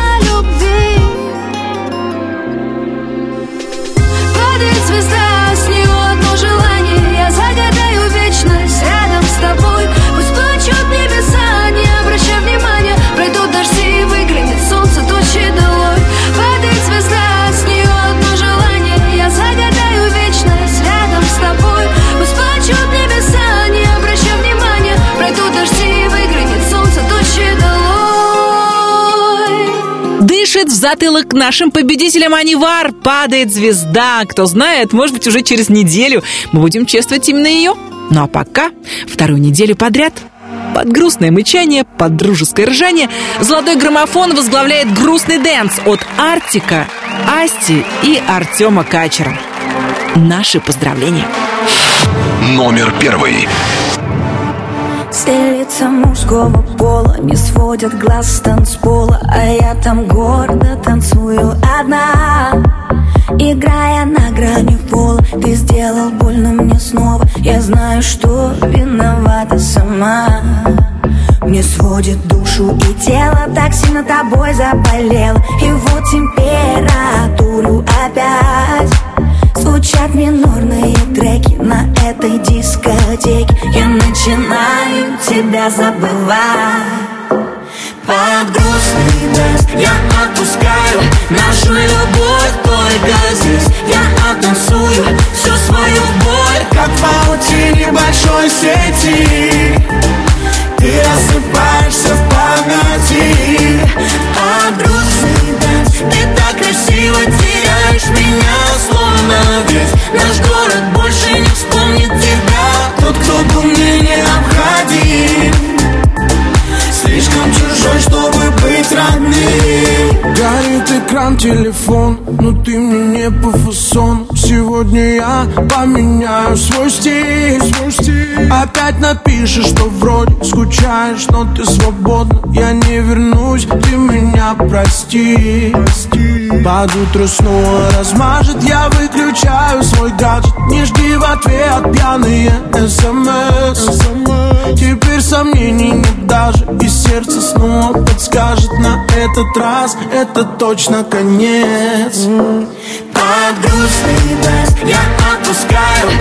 [SPEAKER 1] затылок нашим победителям Анивар. Падает звезда. Кто знает, может быть, уже через неделю мы будем чествовать именно ее. Ну а пока, вторую неделю подряд, под грустное мычание, под дружеское ржание, золотой граммофон возглавляет грустный dance от Артика, Асти и Артема Качера. Наши поздравления.
[SPEAKER 2] Номер первый.
[SPEAKER 20] Все мужского пола не сводят глаз с танцпола А я там гордо танцую одна. Играя на грани пола Ты сделал больно мне снова. Я знаю, что виновата сама. Мне сводит душу и тело Так сильно тобой заболел И вот температуру опять Звучат минорные треки на этой дискотеке. Я начинаю тебя забывать. Под грустный дождь я отпускаю Нашу любовь только здесь. Я оттанцую всю свою боль
[SPEAKER 21] Как в паутине большой сети. Ты рассыпаешься в памяти.
[SPEAKER 20] Под грустный дождь ты так красиво теряешь меня Словно весь наш город больше не вспомнит тебя.
[SPEAKER 21] Тот, кто был мне необходим. Слишком чужой, чтобы быть родным
[SPEAKER 22] Горит экран телефон, но ты мне не по фасону Сегодня я поменяю свой стиль, свой стиль. Опять напишешь, что вроде скучаешь, но ты свободна. Я не вернусь, ты меня прости. Под утро снова размажет, я выключаю свой гаджет. Не жди в ответ пьяные смс Теперь сомнений нет даже И сердце снова подскажет на этот раз. Это точно конец.
[SPEAKER 20] Под грустный дождь я отпускаю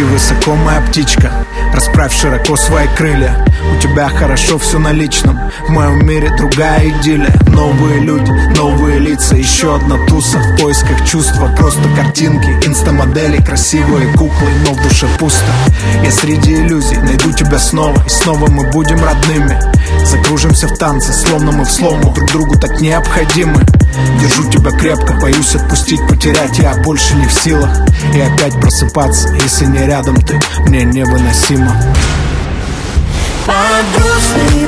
[SPEAKER 22] Лети высоко, моя птичка. Расправь широко свои крылья. У тебя хорошо все на личном. В моем мире другая идиллия. Новые люди, новые лица. Еще одна туса в поисках чувства. Просто картинки, инстамодели Красивые куклы, но в душе пусто. Я среди иллюзий найду тебя снова. И снова мы будем родными Закружимся в танце, словно мы в слому. Друг другу так необходимы. Держу тебя крепко, боюсь отпустить, потерять. Я больше не в силах. И опять просыпаться, если не рядом ты. Мне невыносимо.
[SPEAKER 20] Под грустный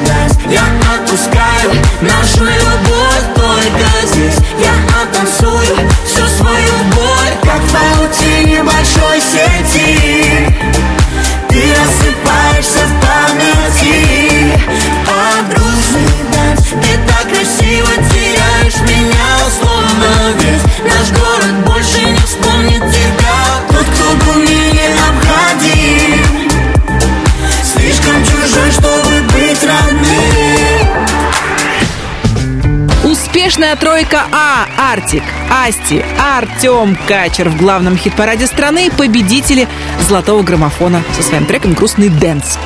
[SPEAKER 20] я отпускаю Нашу любовь только здесь. Я оттанцую всю свою боль
[SPEAKER 21] Как в
[SPEAKER 20] паутине большой сети. Ты рассыпаешься в памяти. От грустных Ты так красиво теряешь меня Словно весь наш город больше не вспомнит тебя. Тот, кто был не
[SPEAKER 1] Успешная тройка А. Артик, Асти, Артем Качер в главном хит-параде страны победители золотого граммофона со своим треком «Грустный dance».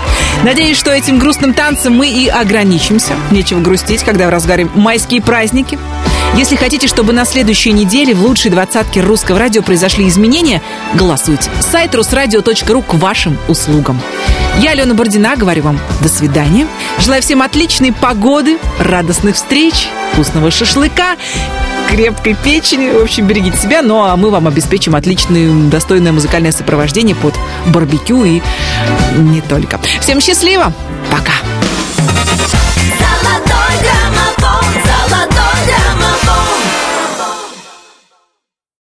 [SPEAKER 1] Надеюсь, что этим грустным танцем мы и ограничимся. Нечего грустить, когда в разгаре майские праздники. Если хотите, чтобы на следующей неделе в лучшей двадцатке русского радио произошли изменения, голосуйте. Сайт русрадио.ру к вашим услугам. Я, Алена Бордина, говорю вам до свидания. Желаю всем отличной погоды, радостных встреч, вкусного шашлыка, крепкой печени. В общем, берегите себя. Ну, а мы вам обеспечим отличное, достойное музыкальное сопровождение под барбекю и не только. Всем счастливо. Пока.
[SPEAKER 4] Золотой граммофон, золотой